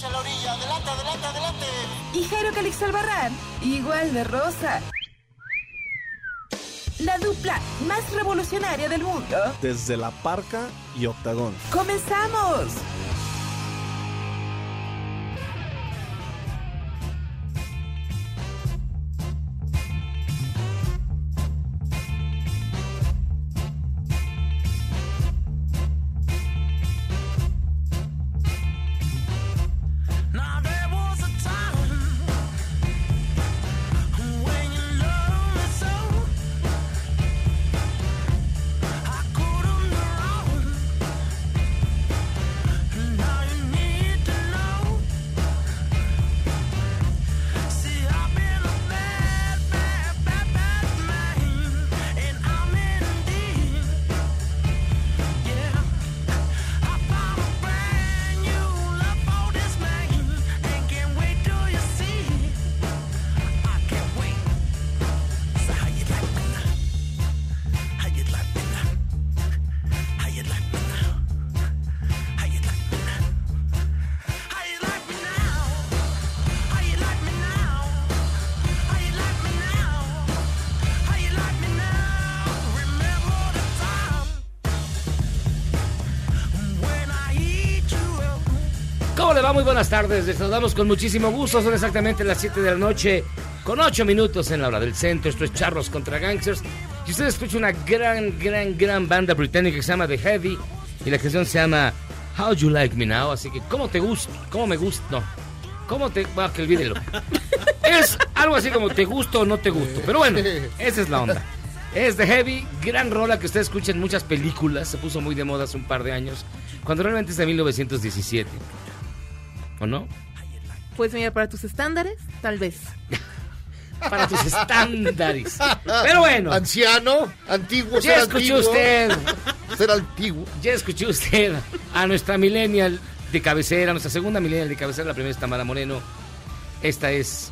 Hacia la orilla. Adelante, adelante, adelante. Y Jairo Calix Albarrán, igual de rosa. La dupla más revolucionaria del mundo. Desde La Parca y Octagón. ¡Comenzamos! Muy buenas tardes. Les saludamos con muchísimo gusto. Son exactamente las 7 de la noche, con 8 minutos en la hora del centro. Esto es Charros contra Gangsters. Y usted escucha una gran, gran, gran banda británica que se llama The Heavy. Y la canción se llama How You Like Me Now. Así que, ¿cómo te gusta? ¿Cómo me gusta? No. ¿Cómo te.? Va, que olvídelo. Es algo así como te gusto o no te gusto. Pero bueno, esa es la onda. Es The Heavy, gran rola que usted escucha en muchas películas. Se puso muy de moda hace un par de años. Cuando realmente es de 1917. ¿O no? Pues mira, para tus estándares, tal vez. Para tus estándares. Pero bueno, Anciano, antiguo, ya ser escuchó antiguo. usted. Ser antiguo. Ya escuchó usted a nuestra millennial de cabecera, nuestra segunda millennial de cabecera. La primera es Tamara Moreno. Esta es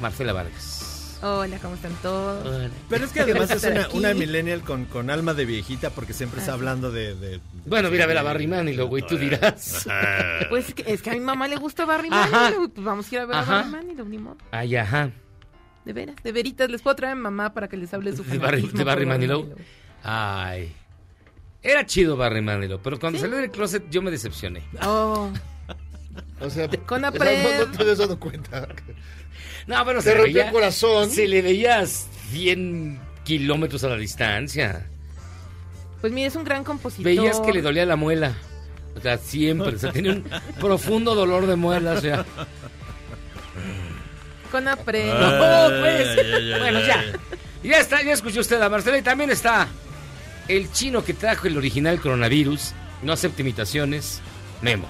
Marcela Vargas. Hola, ¿cómo están todos? Hola. Pero es que además es una, millennial con, con alma de viejita porque siempre está hablando de... de- Bueno, mira a ver a Barry Manilow, güey, tú dirás. Pues es que, es que a mi mamá le gusta Barry. Manilow. Pues vamos a ir a ver Ajá. a Barry Manilow, ni modo. Ay, ajá. De veras, de veritas. Les puedo traer a mi mamá para que les hable de su De Barry, de Barry Manilow. Ay. Era chido Barry Manilow, pero cuando ¿Sí? salió del closet yo me decepcioné. Oh, O sea, Con o sea, Apred. no, no te habías dado cuenta. No, pero Te se le rompió veía, el corazón. Se le veía 100 kilómetros a la distancia. pues mira, es un gran compositor. Veías que le dolía la muela. O sea, siempre. O sea, tenía un profundo dolor de muela. O sea, Con Apre. no, pues. Bueno, ya. Ya está, ya escuchó usted a Marcela. Y también está el chino que trajo el original coronavirus. No acepta imitaciones. Memo.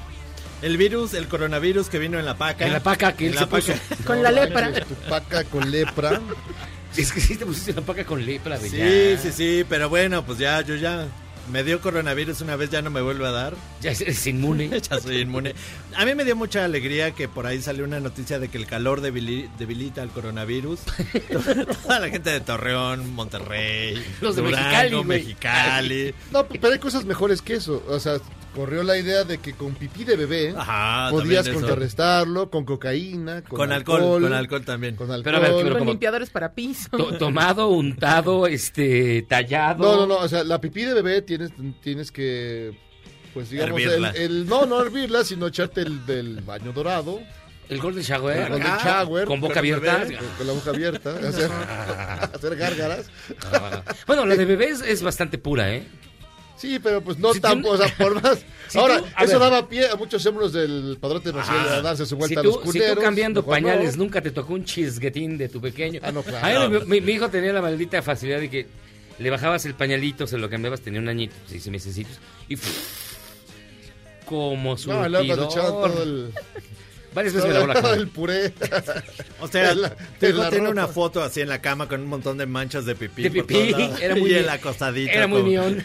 El virus, el coronavirus que vino en la paca. En la paca que él se la paca. puso. Con la lepra. Tu paca con lepra. Es que sí te pusiste la paca con lepra de Sí, ya. sí, sí, pero bueno, pues ya, yo ya... Me dio coronavirus una vez, ya no me vuelve a dar. Ya eres inmune. Ya soy inmune. A mí me dio mucha alegría que por ahí salió una noticia de que el calor debili- debilita al coronavirus. Toda la gente de Torreón, Monterrey, Los de Durango, Mexicali, güey. Mexicali. No, pero hay cosas mejores que eso. O sea, corrió la idea de que con pipí de bebé Ajá, podías contrarrestarlo con cocaína, con, Con alcohol, con alcohol también. Con alcohol. Pero a ver, Con como- limpiadores para piso. To- tomado, untado, este, tallado. No, no, no, o sea, la pipí de bebé tienes, tienes que, pues digamos, el, no, no hervirla, sino echarte el del baño dorado. El Golden Shower. El Golden Acá, Shower. Con boca abierta. bebé. Con, con la boca abierta. Hacer, hacer gárgaras. Ah. Bueno, la de bebé es, es bastante pura, ¿eh? Sí, pero pues no Si tan, tú- o sea, por más. Si Ahora, tú- a eso ver. daba pie a muchos hombros del padrote Maciel a darse su Si vuelta a tú, los si culeros. tú cambiando pañales no. nunca te tocó un chisguetín de tu pequeño. Ah, no, claro. A mí, mi, mi hijo tenía la maldita facilidad de que le bajabas el pañalito, se lo cambiabas, tenía un añito, seis mesecitos, y como su No, luego cuando echaban todo el, Varias veces me lavó la el puré. O sea, tiene ropa. una foto así en la cama con un montón de manchas de pipí. De por pipí, todos lados. era muy y mi- acostadito. Era muy como- mión.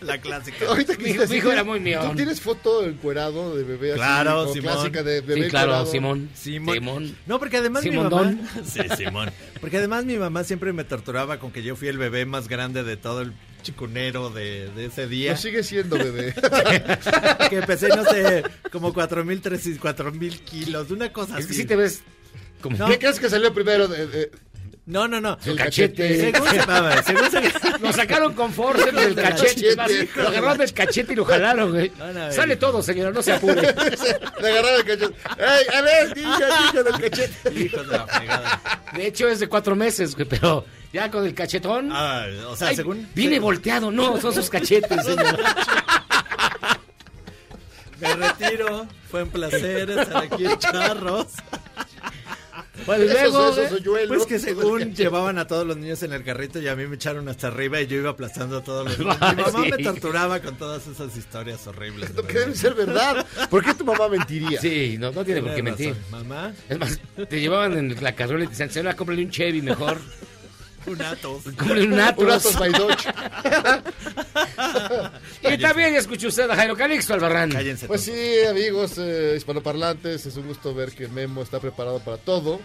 La clásica. Ahorita que Mi hijo- dices, mi hijo era muy mión. ¿Tú tienes foto encuerado de bebé así? Claro, Simón. clásica de bebé Sí, claro, encuerado? Simón. Simón. Simón. No, porque además mi mamá... Sí, Simón. Porque además mi mamá siempre me torturaba con que yo fui el bebé más grande de todo el chicunero de, de ese día. Lo sigue siendo bebé. que empecé, no sé, como 4.000, 3.000, 4.000 kilos, una cosa Es así. que si te ves No. ¿Qué crees que salió primero? De, de- No, no, no. el cachete. Según se, según se- Lo sacaron con forceps del cachete. Lo agarraron del cachete y lo jalaron, güey. Sale todo, señora, no se apure. Le agarraron el cachete. ¡Ey, a ver, del cachete! De la fregada. De hecho, es de cuatro meses, güey, pero ya con el cachetón. Ah, o sea, Ay, según... Viene volteado, no, son sus cachetes, señor. Me retiro. Fue un placer estar aquí en Charros. Bueno, y Esos, luego, esos hoyuelos. Pues que según llevaban a todos los niños en el carrito y a mí me echaron hasta arriba y yo iba aplastando a todos los niños. Mi mamá Sí. me torturaba con todas esas historias horribles. de Lo que debe verdad. ser verdad. ¿Por qué tu mamá mentiría? Sí, no, no tiene por qué mentir. Mamá, Es más, te llevaban en la carrola y te decían, señora, cómprale un Chevy mejor. un Atos. Un Un Atos. Atos by Dodge. Y también escuchó usted a Jairo Calixto Albarrán. Cállense. Pues sí, amigos eh, hispanoparlantes, es un gusto ver que Memo está preparado para todo.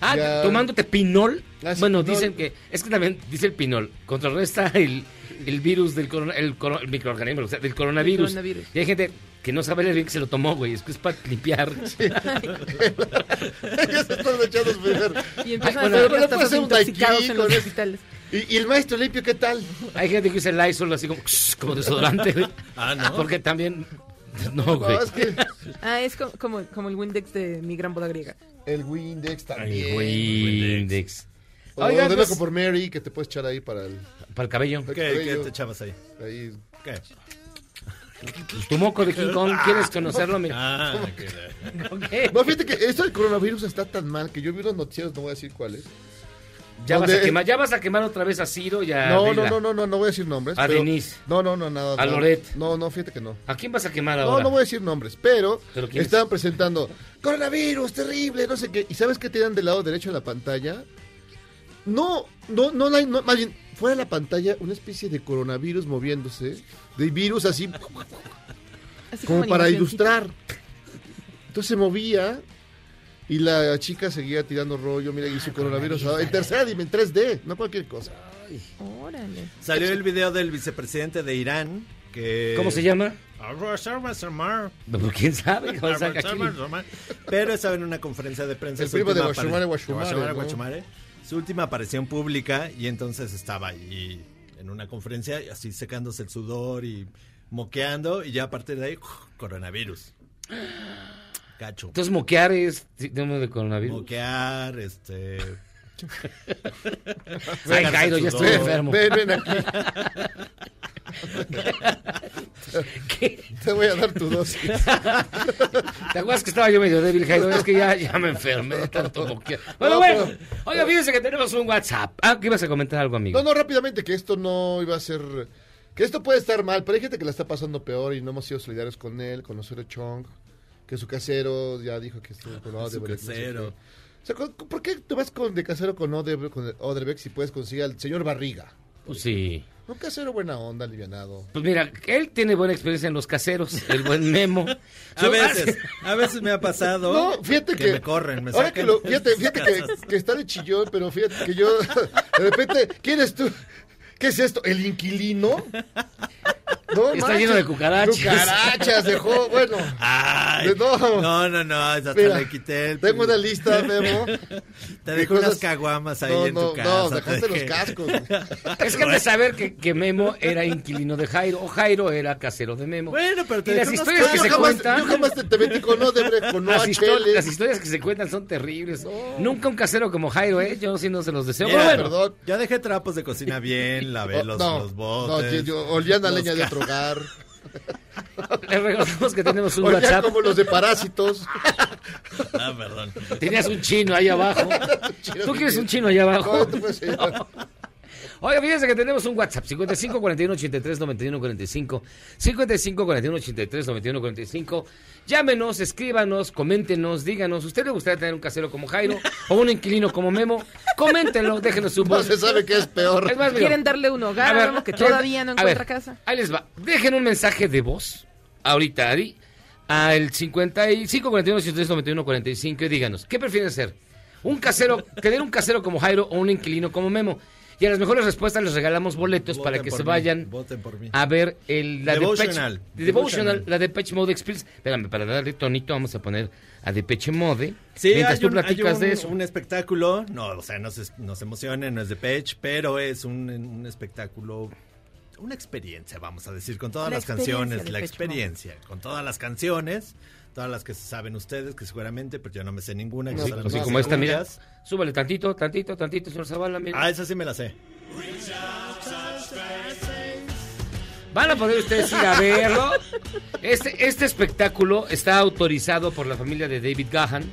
Ah, Ya. tomándote pinol. Ah, sí, bueno, pinol. dicen que. Es que también dice el pinol. Contrarresta el, el virus del corona, el, coro- el microorganismo, o sea, del coronavirus. El coronavirus. Y hay gente que no sabe bien que se lo tomó, güey. Es que es para limpiar. ya se están echando su primer. Y empiezan bueno, a no tasas un daiquiri en los hospitales. ¿Y, y el maestro limpio qué tal? Hay gente que usa el Lysol así como, como desodorante, güey. Ah, ¿no? Porque también. No, güey. No, es que Ah, es co- como, como el Windex de mi gran boda griega. el Windex también. güey. Index. O Oigan, de pues, por Mary que te puedes echar ahí para el. Para el cabello. ¿Qué, qué te echabas ahí? Ahí. ¿Qué? Tu moco de King Kong, ¿quieres conocerlo? Mira. Ah, qué- Ok. No, fíjate que esto del coronavirus está tan mal que yo vi unos noticieros, no voy a decir cuáles. Ya vas, a quemar, ya vas a quemar otra vez a Ciro y a No, no, Adela. no, no, no, no voy a decir nombres. A pero- Denise. No, no, no, nada. A. Loret. No, no, fíjate que no. ¿A quién vas a quemar No, ahora? no voy a decir nombres, pero, ¿Pero es? estaban presentando coronavirus, terrible, no sé qué. ¿Y sabes qué tenían del lado derecho de la pantalla? No, no, no, la- no, más bien, fuera de la pantalla, una especie de coronavirus moviéndose, de virus así, Así como para animacioncita. ilustrar. Entonces se movía y la chica seguía tirando rollo, mira, y su coronavirus en tercera dimensión, 3D, no cualquier cosa. Órale. Salió el video del vicepresidente de Irán que... ¿Cómo se llama? Pues, ¿Quién sabe? Pero estaba en una conferencia de prensa. El primo de Guachumare, ¿no? Guachumare. Su última aparición pública y entonces estaba ahí en una conferencia así secándose el sudor y moqueando y ya a partir de ahí coronavirus. Cacho. Entonces, moquear es de coronavirus. Moquear, este... Ay, Jairo, ya estoy enfermo. Ven, ven aquí, ¿Qué? te voy a dar tu dosis. ¿Te acuerdas que estaba yo medio débil, Jairo? Es que ya, ya me enfermé de tanto moquear. Bueno, No, bueno. pero- Oiga, fíjense que tenemos un WhatsApp. Ah, que ibas a comentar algo, amigo. No, no, rápidamente, que esto no iba a ser... Que esto puede estar mal, pero hay gente que la está pasando peor y no hemos sido solidarios con él, con Osorio Chong, que su casero ya dijo que estuvo con Su Odebrecht, no sé casero. O sea, ¿con- ¿por qué te vas con, de casero con Odebrecht, con Odebrecht si puedes conseguir al señor Barriga? Pues sí. Un casero buena onda, alivianado. Pues mira, él tiene buena experiencia en los caseros, el buen Memo. A veces, a veces me ha pasado No, fíjate que, que me corren, me ahora sacan que lo, fíjate, que está de chillón, pero fíjate que yo de repente, ¿quién es tú? ¿Qué es esto? ¿El inquilino? No Está manches. lleno de cucarachas. Cucarachas, dejó, bueno. Ay, De- no. no, no, no, hasta Mira, le quité el... Tengo una lista, Memo. Te de dejé unas caguamas ahí no, en no, tu casa. No, te dejaste los cascos. Es que de saber que, que Memo era inquilino de Jairo o Jairo era casero de Memo. Bueno, pero te Y las historias que yo, se jamás, cuentan. yo jamás te, te metí con Odebrecht, con Las, las historias que se cuentan son terribles. Nunca un casero como Jairo, ¿eh? Yo sí no se los deseo. Mira, pero bueno, perdón. Ya dejé trapos de cocina bien, lavé Oh, los, no, los no, botes. yo, yo olían a leña de ca- otro hogar. les recordamos que tenemos un Olían WhatsApp. como los de parásitos. Ah, perdón. Tenías un chino ahí abajo. ¿Tú quieres un chino ahí abajo? No, tú puedes ir. Oiga, fíjense que tenemos un WhatsApp, 55 41 83 91 45, 55 41 83 91 45. Llámenos, escríbanos, coméntenos, díganos, ¿usted le gustaría tener un casero como Jairo o un inquilino como Memo? Coméntenlo, déjenos su No voz. se sabe qué es peor. Es más, Quieren darle un hogar a ver, a que ¿quieren- todavía no a ver, encuentra casa. Ahí les va. Dejen un mensaje de voz, ahorita, Ari, al 55 41 83 91 45 y díganos, ¿qué prefieren ser? ¿Un casero, tener un casero como Jairo o un inquilino como Memo? Y a las mejores respuestas les regalamos boletos Voten para que se mí, vayan voten por mí. a ver el, la Devotional. Depeche, de Devotional, la Depeche Mode Experience. Espérame, para darle tonito vamos a poner a Depeche Mode. Sí, mientras hay tú un, hay platicas un- de eso. un espectáculo, no, o sea, no se, no se emocionen, no es de Page, pero es un, un espectáculo, una experiencia, vamos a decir, con todas La las canciones, la Depeche experiencia, con todas las canciones, todas las que saben ustedes, que seguramente, pero yo no me sé ninguna. que No, así las como esta, mira. Súbale tantito, tantito, tantito, señor Zavala, mira. Ah, esa sí me la sé. Van a poder ustedes ir a verlo. Este, este espectáculo está autorizado por la familia de David Gahan,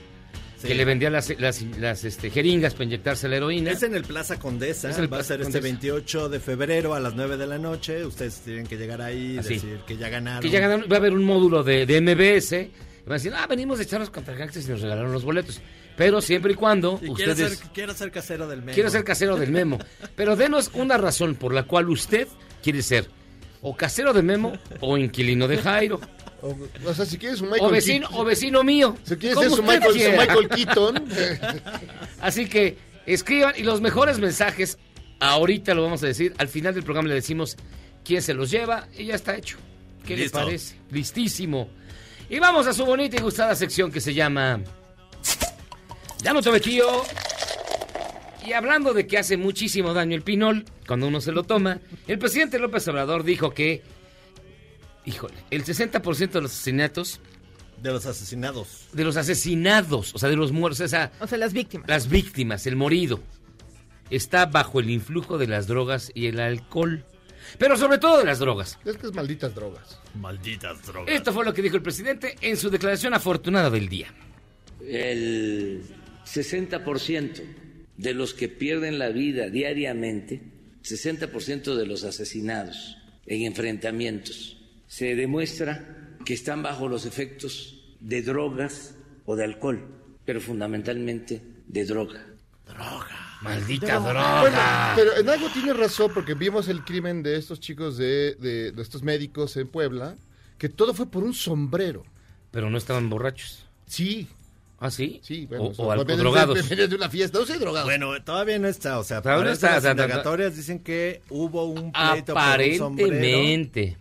Sí. que le vendía las, las, las, este, jeringas para inyectarse la heroína. Es en el Plaza Condesa, Es el va a ser este Condesa. 28 de febrero a las 9 de la noche. Ustedes tienen que llegar ahí y Así. decir que ya ganaron. Que ya ganaron, va a haber un módulo de, de MBS. Van a decir, ah, venimos de echarnos contra y nos regalaron los boletos. Pero siempre y cuando Y quiero ustedes... ser, quiero ser casero del memo. Quiero ser casero del Memo. Pero denos una razón por la cual usted quiere ser o casero de Memo o inquilino de Jairo. O, o sea, si quieres un Michael O vecino, Keaton- o vecino mío. Si quieres ser su Michael, su. Michael Keaton. Así que escriban y los mejores mensajes, ahorita lo vamos a decir, al final del programa le decimos quién se los lleva y ya está hecho. ¿Qué Listo. le parece? Listísimo. Y vamos a su bonita y gustada sección que se llama Ya no te tío. Y hablando de que hace muchísimo daño el pinol cuando uno se lo toma, el presidente López Obrador dijo que, híjole, el 60% de los asesinatos, De los asesinados. de los asesinados, o sea, de los muertos, esa, O sea, las víctimas. las víctimas, el morido, está bajo el influjo de las drogas y el alcohol. Pero sobre todo de las drogas. es que es malditas drogas. Malditas drogas. Esto fue lo que dijo el presidente en su declaración afortunada del día. el 60% de los que pierden la vida diariamente, 60% de los asesinados en enfrentamientos, se demuestra que están bajo los efectos de drogas o de alcohol, pero fundamentalmente de droga. Maldita Bueno, droga. pero en algo tiene razón porque vimos el crimen de estos chicos de, de, de estos médicos en Puebla, que todo fue por un sombrero. Pero no estaban borrachos. Sí, ¿Ah, sí? sí, bueno. o, o o de- drogados. de una fiesta, no sé, drogados. Bueno, todavía no está, o sea, Todavía no está, las indagatorias dicen que hubo un pleito por un sombrero. Aparentemente.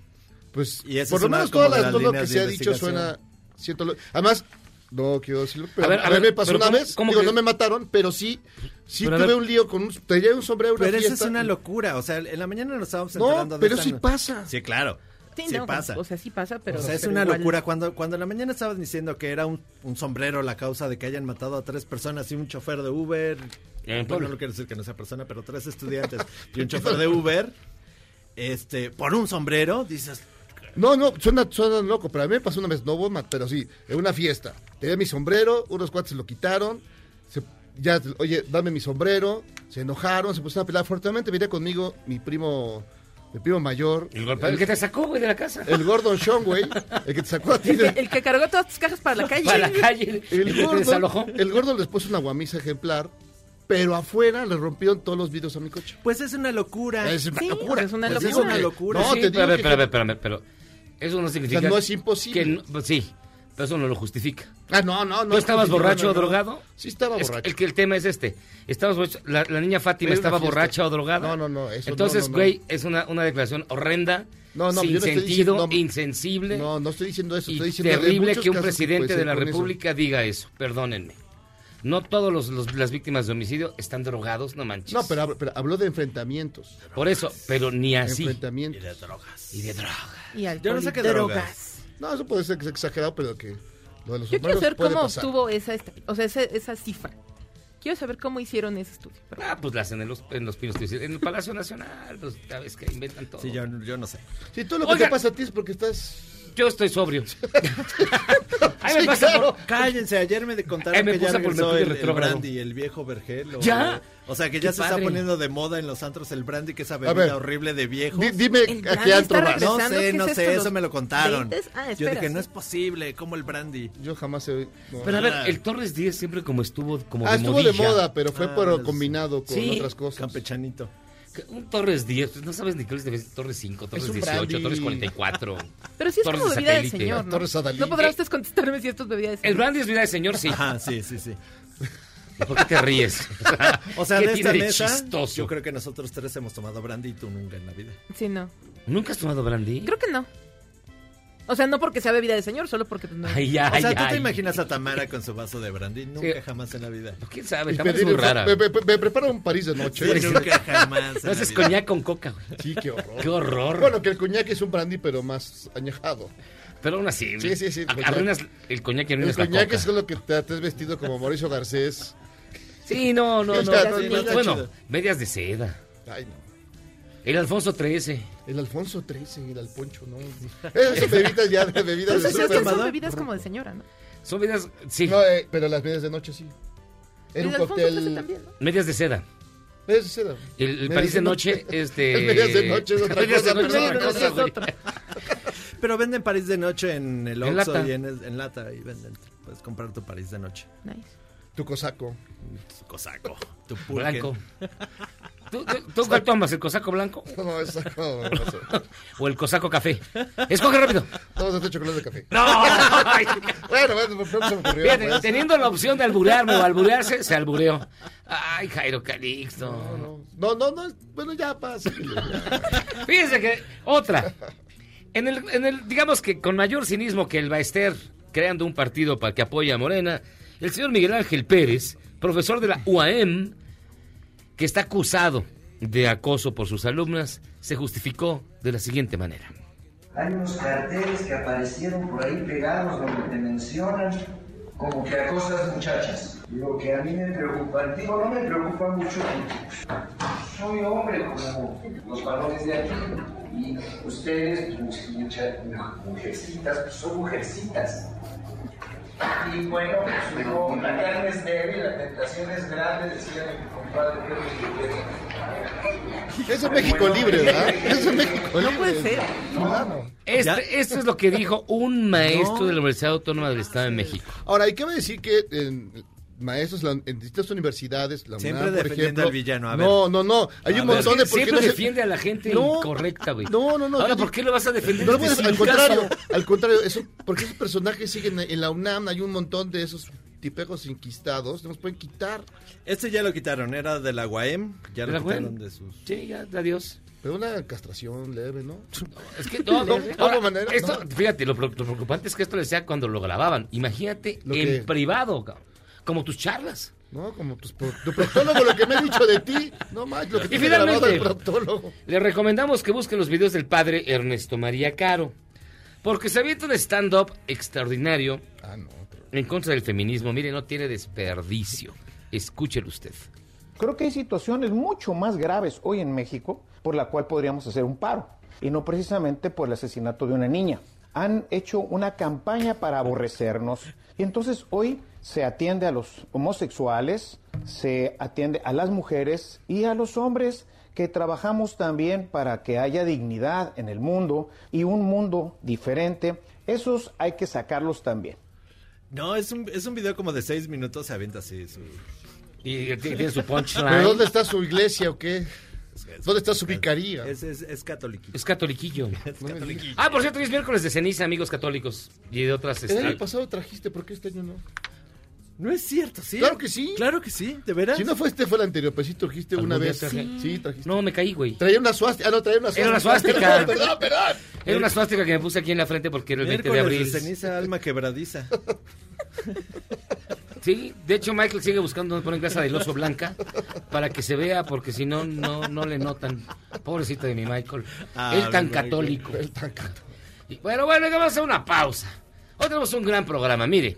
Pues Y por lo menos todas las todo lo que líneas se de ha dicho investigación. suena siento lo- además no quiero decirlo pero A a, ver, a ver, me pasó pero una ¿cómo- vez cómo digo que- no me mataron pero sí sí Pero tuve un lío con un traía un sombrero una Pero esa fiesta es una locura, o sea, en la mañana nos estábamos enterando no de pero sí pasa Sí, claro. Sí, Sí, no, pasa. O sea, sí pasa, pero. o sea, es una igual- locura. Cuando, cuando en la mañana estaban diciendo que era un, un sombrero la causa de que hayan matado a tres personas y un chofer de Uber. En Bueno, no quiero decir que no sea persona, pero tres estudiantes y un chofer de Uber. Este, por un sombrero, dices, no no suena suena loco pero a mí me pasó una vez no hubo ma- pero sí en una fiesta tenía mi sombrero unos cuates lo quitaron se- ya oye dame mi sombrero se enojaron se pusieron a pelear fuertemente venía conmigo mi primo mi primo mayor El, golpe- el que te sacó, güey, de la casa. el Gordon Sean güey el que te sacó a ti El de- que, el que cargó todas tus cajas para la calle. Para la calle. El, El que te gordo, desalojó. el gordo les puso una guamisa ejemplar, pero afuera le rompieron todos los vidrios a mi coche. pues es una locura. Es una Sí, locura. es una Pues locura. digo que- locura. No, Sí, te digo espérame, espérame, pero eso no significa... O sea, no es imposible. que no- pues sí, Pero eso no lo justifica. Ah, no, no, no. ¿Tú estabas borracho no, o no. drogado? Sí, estaba Es- borracho. el que el tema es este. Estabas borracho- la, la niña Fátima estaba borracha o drogada. No, no, no, eso Entonces, no, no. güey, es una, una declaración horrenda, No, no, sin yo no estoy sentido, diciendo- insensible No, no estoy diciendo eso. y Estoy diciendo terrible que un presidente de la eso. República diga eso. Perdónenme. No todos los, los- las víctimas de homicidio están drogados, no manches. No, pero, pero habló de enfrentamientos. Por eso, pero ni así. Enfrentamientos. Y de drogas. Y de droga. Y alcohol Yo no sé qué drogas. drogas. No, eso puede ser que sea exagerado, pero que lo de los Yo quiero saber cómo pasar. obtuvo esa, esta- o sea, esa, esa cifra. Quiero saber cómo hicieron ese estudio. Pero- Ah, pues la hacen en los, en los pinos. En el Palacio Nacional, pues ya ves que inventan todo. Sí, yo, yo no sé. Si todo lo que te pasa a ti es porque estás... Yo estoy sobrio. Ahí me Sí, pasa claro. por- Cállense, ayer me contaron me que ya por regresó Mercurio el, el retrógrado. brandy, el viejo vergel. O, ¿Ya? O sea, que ya Qué se está poniendo de moda en los antros el brandy, que esa ver. bebida horrible de viejo. Di- dime El a qué antro vas. No sé, ¿qué no es sé, esto, eso me lo contaron. 20s? Ah, Yo dije, no es posible, como el brandy. Yo jamás he... no. Pero a ver, Ah. el Torres 10 siempre como estuvo como Ah, de estuvo de moda, pero fue Ah, por es- combinado con Sí. otras cosas. Campechanito. Un Torres 10, pues no sabes ni qué es de Torres 5, Torres un 18, brandy. Torres 44. Pero sí es Torres como de bebida de satélite. señor, ¿no? Torres Adalí. No Eh, ustedes contestarme si esto es bebida de El señor. brandy es vida de señor, sí. Ajá, sí, sí, sí. ¿Por qué te ríes? O sea, ¿Qué de esta mesa, chistoso? yo creo que nosotros tres hemos tomado brandy y tú nunca en la vida. Sí, no. ¿Nunca has tomado brandy? Creo que no. O sea, no porque sea bebida de señor, solo porque pues, no. Ay, ay, o sea, ¿tú ay. te imaginas a Tamara con su vaso de brandy? Nunca Sí. jamás en la vida. ¿Quién sabe? Tamara es muy rara. Me, me- me prepara un París de noche. Sí, nunca jamás No la haces coñac con coca, güey. Sí, qué horror. Qué horror. Bueno, que el coñac es un brandy, pero más añejado. Pero aún así. Sí, sí, sí, pues, Arruinas el coñac y El arruinas la coñac coca. es lo que te, te has vestido como Mauricio Garcés. Sí, no, no, no. Ya, no, no, bueno, medias de seda. Ay, no. El Alfonso 13. El Alfonso 13, el Alponcho, ¿no? Esas son bebidas ya de bebidas Pues de super- son bebidas como de señora, ¿no? Son medias, sí, No, eh, pero las medias de noche sí. Era un cóctel. también, ¿no? medias de seda. Medias de seda. El, el París de noche es de... El medias de noche es otra Medias de cosa, noche pero es otra cosa, otra. Pero venden París de noche en el En Oxxo lata. y en, el- en lata. Y venden. Puedes comprar tu París de noche. Nice. Tu cosaco. Tu cosaco. Tu pulque. Blanco. ¿Tú, cuál tomas? ¿El cosaco blanco No, es saco. No, o el cosaco café? Escoge rápido. Todos este chocolate de café. ¡No! Bueno, bueno, pronto se me ocurrió. Fíjate, pues. teniendo la opción de alburearme o alburearse, se albureó. Ay, Jairo Calixto. No, no, no, bueno, ya pasa. Fíjense que otra. En el, en el, digamos que con mayor cinismo que el Baester creando un partido para que apoye a Morena, el señor Miguel Ángel Pérez, profesor de la UAM, que está acusado de acoso por sus alumnas, se justificó de la siguiente manera. Hay unos carteles que aparecieron por ahí pegados donde te mencionan como que acosas muchachas. Lo que a mí me preocupa, digo, no me preocupa mucho soy hombre como los varones de aquí y ustedes, pues, muchas mujercitas, pues son mujercitas. Y bueno, pues la carne es débil, la tentación es grande, decía Eso es México libre, ¿verdad? Eso es México libre. No puede ser. Claro. Este, esto es lo que dijo un maestro de la Universidad Autónoma del Estado de México. Ahora, hay que decir que en maestros la- en distintas universidades, la Siempre UNAM, por defendiendo ejemplo, al villano, a ver. No, no, no. Hay A un ver. montón de Siempre por qué no se- defiende a la gente No, incorrecta, güey. No, no, no. Ahora, yo ¿por qué lo vas a defender? No, Este al contrario, al contrario, eso, porque esos personajes siguen en la UNAM, hay un montón de esos tipejos inquistados, no nos pueden quitar. Este ya lo quitaron, era de la UAM. Ya ¿De lo la UAM? quitaron de sus. Sí, ya, adiós. Pero una castración leve, ¿no? Es que no, No, de- ahora, alguna manera, esto, no. fíjate, lo, preocupante es que esto le decía cuando lo grababan. Imagínate Lo en que- privado, como tus charlas. No, como tus pro- tu proctólogo, lo que me ha dicho de ti, no más, lo que Y finalmente- el proctólogo. Le recomendamos que busquen los videos del padre Ernesto María Caro, porque se avienta un stand-up extraordinario Ah, no, en contra del feminismo. Mire, no tiene desperdicio. Escúchelo usted. Creo que hay situaciones mucho más graves hoy en México por la cual podríamos hacer un paro y no precisamente por el asesinato de una niña. Han hecho una campaña para aborrecernos y entonces hoy se atiende a los homosexuales, se atiende a las mujeres y a los hombres que trabajamos también para que haya dignidad en el mundo y un mundo diferente. Esos hay que sacarlos también. No, es un, es un video como de seis minutos, se avienta así. Su... Y tiene tiene su punchline. ¿Pero dónde está su iglesia o qué? ¿Dónde está su vicaría? Es, es, es catoliquillo. Es catoliquillo. Es catoliquillo. Ah, por cierto, hoy es miércoles de ceniza, amigos católicos. Y de otras... El este, año pasado trajiste, ¿por qué este año no? No es cierto, sí. Claro que sí. Claro que sí, ¿de veras? Si no fue este, fue el anterior, pero sí trajiste ¿Algún una vez. traje? Sí, trajiste. No, me caí, güey. Traía una suástica. Ah, no, traía una suástica. Era una suástica. Perdón, perdón, perdón. Era una suástica que me puse aquí en la frente porque era el 20 de abril. de ceniza, alma quebradiza. Sí, de hecho Michael sigue buscando donde poner grasa del oso blanca para que se vea, porque si no, no, no le notan. Pobrecito de mi Michael. Ah, Él tan Michael. católico. El tan. Y bueno, bueno, vamos a hacer una pausa. Hoy tenemos un gran programa, mire.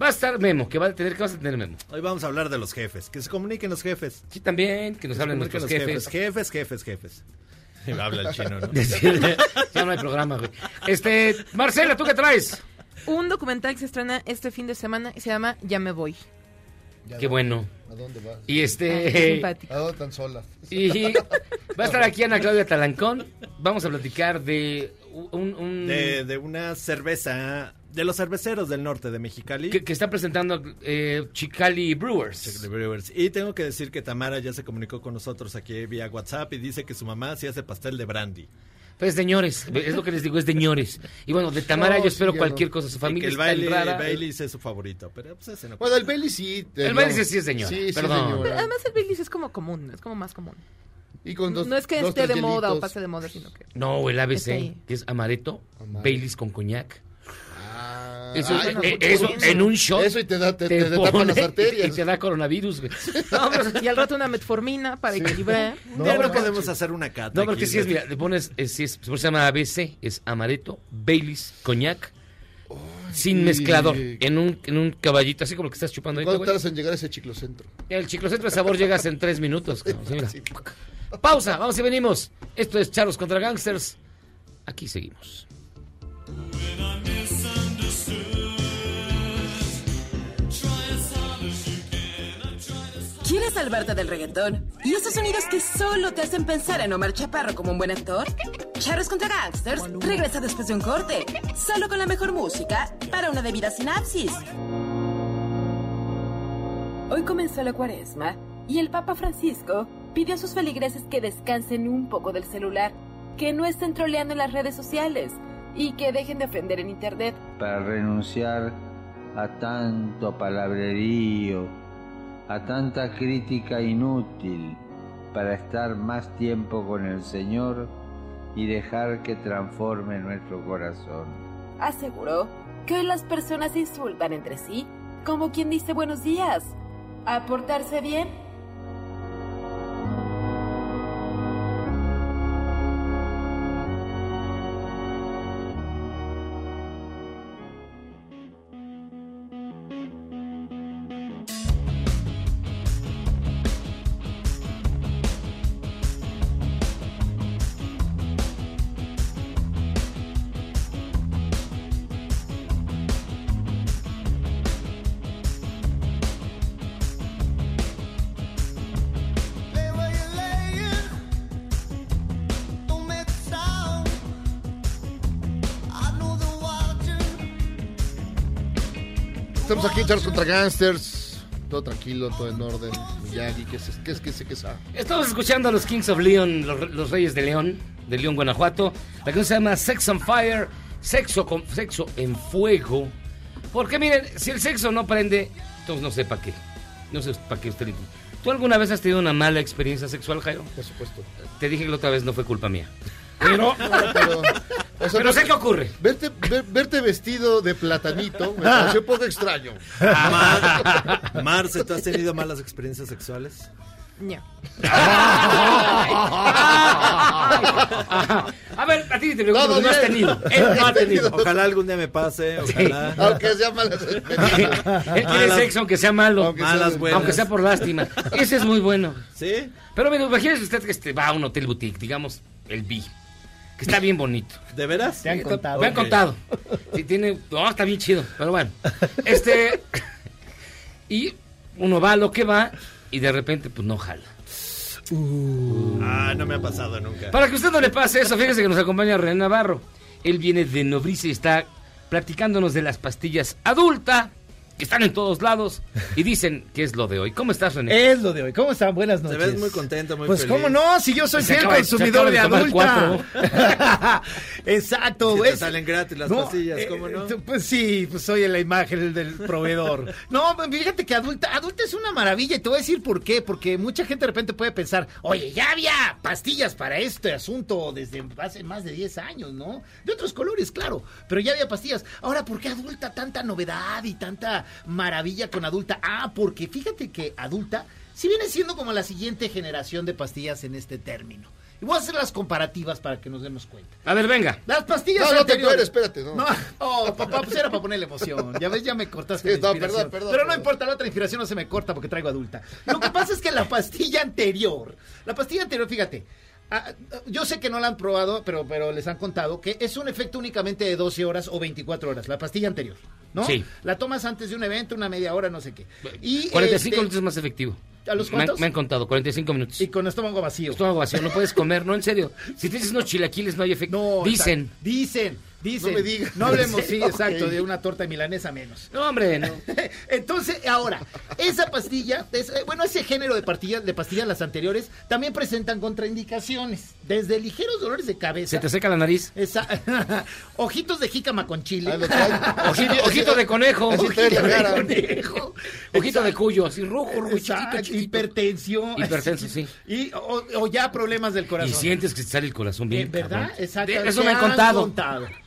Va a estar Memo, que va a tener, que vas a tener Memo. Hoy vamos a hablar de los jefes. Que se comuniquen los jefes. Sí, también, que nos Se hablen nuestros los jefes. Jefes, jefes, jefes. Y habla el chino, ¿no? ya no hay programa, güey. Este, Marcela, ¿tú qué traes? Un documental que se estrena este fin de semana y se llama Ya me voy. Ya Qué no. bueno. ¿A dónde vas? Y qué este... simpático. ¿A dónde tan sola? Y va a estar aquí Ana Claudia Talancón. Vamos a platicar de un... un- De, de una cerveza, de los cerveceros del norte de Mexicali. que, que está presentando eh, Chicali Brewers. Y tengo que decir que Tamara ya se comunicó con nosotros aquí vía WhatsApp y dice que su mamá sí hace pastel de brandy. Pues de ñores, es lo que les digo, es de ñores. Y bueno, de Tamara No, yo espero sí, cualquier no. cosa. Su Y familia que el está baile, en rara. Baileys es su favorito, pero pues ese no. Bueno, el Bailey sí. El no. Bailey sí es señor, Sí, sí perdón. es señor. Además el Baileys es como común, es como más común. Y con dos, no es que dos, esté de moda o pase de moda, sino que... No, el ABC, que es amaretto, Amaretto. Baileys con coñac. Ah, Eso, ay, eh, no, eh, eso bueno. en un shot Eso y te, da, te, te te, tapan pone las arterias. y te da coronavirus, güey. No, pero- y al rato una metformina para equilibrar. No, no no, podemos hacer una cata. No, porque aquí, si es, mira, le pones, es, si es, se llama ABC, es amaretto, Baileys, coñac, sin mezclador, en un, en un caballito, así como lo que estás chupando ahorita, ¿Cuánto tardas en llegar a ese chiclocentro? El chiclocentro de sabor llegas en tres minutos. cabrón, sí, mira. Pausa, vamos y venimos. Esto es Charlos contra Gangsters. Aquí seguimos. ¿Quieres salvarte del reggaetón? ¿Y esos sonidos que solo te hacen pensar en Omar Chaparro como un buen actor? Charros contra Gangsters regresa después de un corte, solo con la mejor música para una debida sinapsis. Hoy comenzó la cuaresma y el Papa Francisco pidió a sus feligreses que descansen un poco del celular, que no estén troleando en las redes sociales y que dejen de ofender en internet. para renunciar a tanto palabrerío, a tanta crítica inútil, para estar más tiempo con el Señor y dejar que transforme nuestro corazón. Aseguró que hoy las personas se insultan entre sí como quien dice buenos días. ¿A portarse bien? Charles contra Gangsters. Todo tranquilo, todo en orden. Miyagi, ¿qué es qué es qué es qué es? ah? Estamos escuchando a los Kings of Leon, los, los Reyes de León, de León, Guanajuato. La canción se llama Sex on Fire, sexo con sexo en fuego. Porque miren, si el sexo no prende, entonces no sé para qué. No sé para qué usted. ¿Tú alguna vez has tenido una mala experiencia sexual, Jairo? Por supuesto. Te dije que la otra vez no fue culpa mía. Pero, No, pero, o sea, pero sé qué ocurre. Verte, ver- verte vestido de platanito me pareció un poco extraño. Mar, Marce, ¿tú has tenido malas experiencias sexuales? No. A ver, a ti te pregunto, Todo no has tenido. Él no ha tenido. Ojalá algún día me pase, ojalá. Aunque sea malas Él quiere sexo aunque sea malo. Aunque sea- Malas buenas. Aunque sea por lástima. Ese es muy bueno. ¿Sí? Pero mire, imagínese usted que este, va a un hotel boutique, digamos, el B, que está bien bonito. ¿De veras? Te han contado. Me han contado. Sí, tiene, no, está bien chido, pero bueno. Este, y uno va a lo que va y de repente, pues no jala. Ah, no me ha pasado nunca. Para que usted no le pase eso, fíjese que nos acompaña René Navarro. Él viene de Nobrice y está platicándonos de las pastillas adulta que están en todos lados y dicen que es lo de hoy. ¿Cómo estás, René? Es lo de hoy. ¿Cómo están? Buenas Te noches. ves muy contento, muy Pues feliz. cómo no, si yo soy Se fiel acaba consumidor de adulta. Exacto, Si güey. te salen gratis las No, pastillas, eh, ¿cómo no? eh, Pues sí, pues soy la imagen del proveedor. No, pues fíjate que adulta, adulta es una maravilla y te voy a decir por qué, porque mucha gente de repente puede pensar, oye, ya había pastillas para este asunto desde hace más de 10 años, ¿no? De otros colores, claro, pero ya había pastillas. Ahora, ¿por qué adulta tanta novedad y tanta maravilla con adulta? Ah, porque fíjate que adulta sí viene siendo como la siguiente generación de pastillas en este término. Y voy a hacer las comparativas para que nos demos cuenta. A ver, venga. Las pastillas No, no te mueres, espérate, no. oh, papá, pues era para ponerle emoción. Ya ves, ya me cortaste Sí, la no, perdón, perdón, Pero no perdón. importa, la otra inspiración no se me corta porque traigo adulta. Lo que pasa es que la pastilla anterior, la pastilla anterior, fíjate, ah, yo sé que no la han probado, pero, pero les han contado que es un efecto únicamente de 12 horas o 24 horas, la pastilla anterior, ¿no? Sí. La tomas antes de un evento, una media hora, no sé qué. Y, 45 este, minutos es más efectivo. ¿A los me han, me han contado, 45 minutos. Y con estómago vacío. Estómago vacío, no puedes comer, no, en serio. Si te dices unos chilaquiles no hay efecto. No, Dicen. Dicen, No me digas. No hablemos, sí, exacto, de una torta milanesa menos. No, hombre, no. Entonces, ahora, esa pastilla, es- eh, bueno, ese género de pastillas, de pastillas las anteriores, también presentan contraindicaciones. Desde ligeros dolores de cabeza. Se te seca la nariz. esa- ojitos de jícama con chile. Ojito, ojito de conejo. Así la cara. conejo. Ojito de cuyo, así rojo, rojo, chiquito, Exacto, chiquito. hipertensión. Hipertenso, sí. Y, o, o ya problemas del Y corazón. sientes que te sale el corazón bien. Eh, ¿Verdad? Exacto. De- Eso me han contado.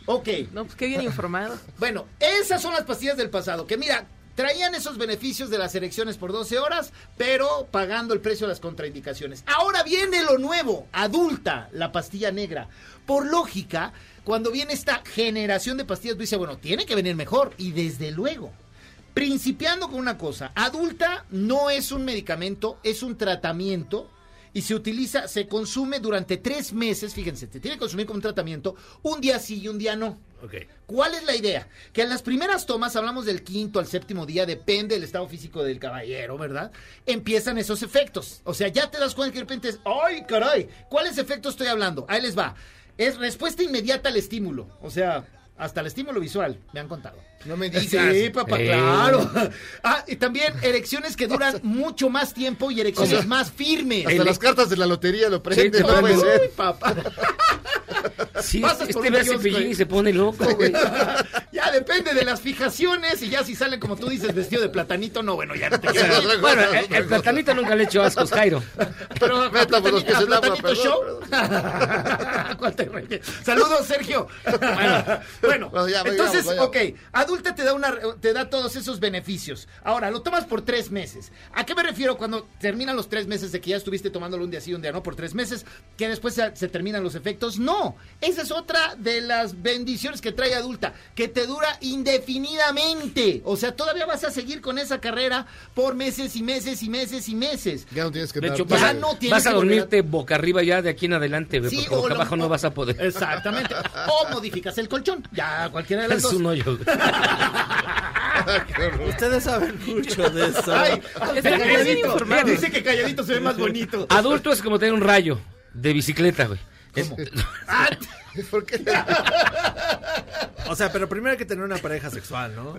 Ok. No, pues qué bien informado. Bueno, esas son las pastillas del pasado, que mira, traían esos beneficios de las erecciones por 12 horas, pero pagando el precio de las contraindicaciones. Ahora viene lo nuevo, adulta, la pastilla negra. Por lógica, cuando viene esta generación de pastillas, tú dices, bueno, tiene que venir mejor, y desde luego. Principiando con una cosa, adulta no es un medicamento, es un tratamiento y se utiliza, se consume durante tres meses, fíjense, te tiene que consumir como un tratamiento, un día sí y un día no. ¿Cuál es la idea? Que en las primeras tomas, hablamos del quinto al séptimo día, depende del estado físico del caballero, ¿verdad? Empiezan esos efectos. O sea, ya te das cuenta que de repente es, ¡ay, caray! ¿Cuáles efectos estoy hablando? Ahí les va. Es respuesta inmediata al estímulo. O sea, hasta el estímulo visual, me han contado. No me digas. Sí, papá, Eh. claro. Ah, y también erecciones que duran mucho más tiempo y erecciones O sea, más firmes. Hasta las cartas de la lotería lo prenden. no puede ser. Uy, papá. Sí, Pasas este ve Cepillín y- se pone loco, güey. ya depende de las fijaciones y ya si salen como tú dices vestido de platanito, no, bueno, ya no te queda. Otra cosa, Bueno, el, el platanito nunca le he hecho ascos, Jairo. Pero los pies ¿a en agua, Platanito perdón, Show? ¿Cuál te reye? Saludos, Sergio. bueno, Bueno, ya, entonces, vayamos, ok, adulta te da una, te da todos esos beneficios. Ahora, lo tomas por tres meses. ¿A qué me refiero cuando terminan los tres meses de que ya estuviste tomándolo un día sí, un día no, por tres meses, que después se, se terminan los efectos? No, esa es otra de las bendiciones que trae adulta, que te dura indefinidamente. O sea, todavía vas a seguir con esa carrera por meses y meses y meses y meses. Ya no tienes que De dar- hecho, Ya vas, a- no tienes vas a que dormirte boca arriba ya de aquí en adelante, Sí, porque boca lo- abajo no vas a poder. Exactamente. O modificas el colchón. Ya, cualquiera de las Es dos. un hoyo. Ustedes saben mucho de eso. Ay, calladito. Dice que calladito se ve más bonito. Adulto es como tener un rayo de bicicleta, güey. Es- Ah, ¿Por qué? O sea, pero primero hay que tener una pareja sexual, ¿no?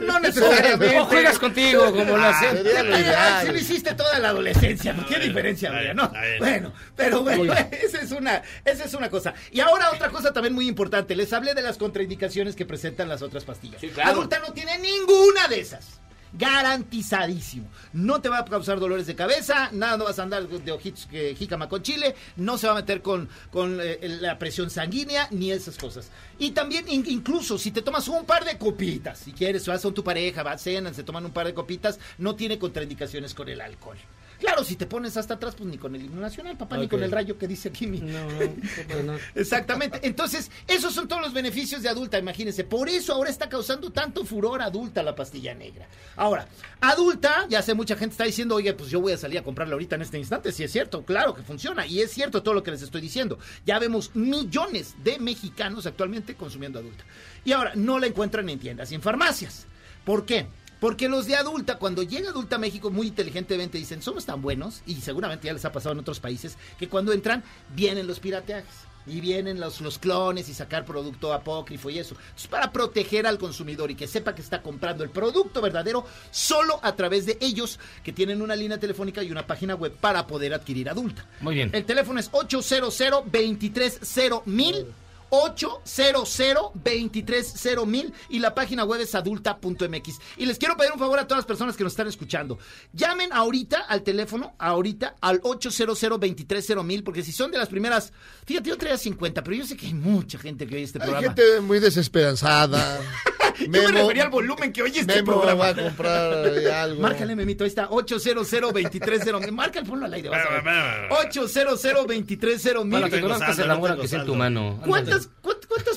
no necesariamente. O juegas contigo, como lo hacen. sería lo Ah, sí lo hiciste toda la adolescencia, ¿qué diferencia habría, no? Bueno, pero bueno, esa es una, esa es una cosa. Y ahora otra cosa también muy importante, les hablé de las contraindicaciones que presentan las otras pastillas. Sí, claro. Adulta no tiene ninguna de esas. Garantizadísimo. No te va a causar dolores de cabeza, nada, no vas a andar de ojitos que jícama con chile, no se va a meter con, con eh, la presión sanguínea, ni esas cosas. Y también, in- incluso, si te tomas un par de copitas, si quieres, vas con tu pareja, vas, cenan, se toman un par de copitas, no tiene contraindicaciones con el alcohol. Claro, si te pones hasta atrás, pues ni con el himno nacional, papá, ni con el rayo que dice aquí mi... No, no, no. Exactamente. Entonces, esos son todos los beneficios de adulta, imagínense. Por eso ahora está causando tanto furor adulta la pastilla negra. Ahora, adulta, ya sé, mucha gente está diciendo, oye, pues yo voy a salir a comprarla ahorita en este instante. Si es cierto, claro que funciona. Y es cierto todo lo que les estoy diciendo. Ya vemos millones de mexicanos actualmente consumiendo adulta. Y ahora, no la encuentran en tiendas y en farmacias. ¿Por qué? Porque los de adulta, cuando llega adulta a México, muy inteligentemente dicen, somos tan buenos, y seguramente ya les ha pasado en otros países, que cuando entran, vienen los pirateajes. Y vienen los, los clones y sacar producto apócrifo y eso. Es para proteger al consumidor y que sepa que está comprando el producto verdadero solo a través de ellos que tienen una línea telefónica y una página web para poder adquirir adulta. Muy bien. El teléfono es 800 230 mil 800 230 mil y la página web es adulta.mx. Y les quiero pedir un favor a todas las personas que nos están escuchando. Llamen ahorita al teléfono, ahorita al 800 230 mil, porque si son de las primeras, fíjate, yo traía 50, pero yo sé que hay mucha gente que oye este Hay programa. gente muy desesperanzada. Yo me refería al volumen que oye este Memo programa. va a comprar eh, algo. Márcale, Memito, ahí está, 800 230 Márcale, ponlo al aire, vas a ver. 800 230 Para que conozcas el amor que sea en tu mano. ¿Cuántas,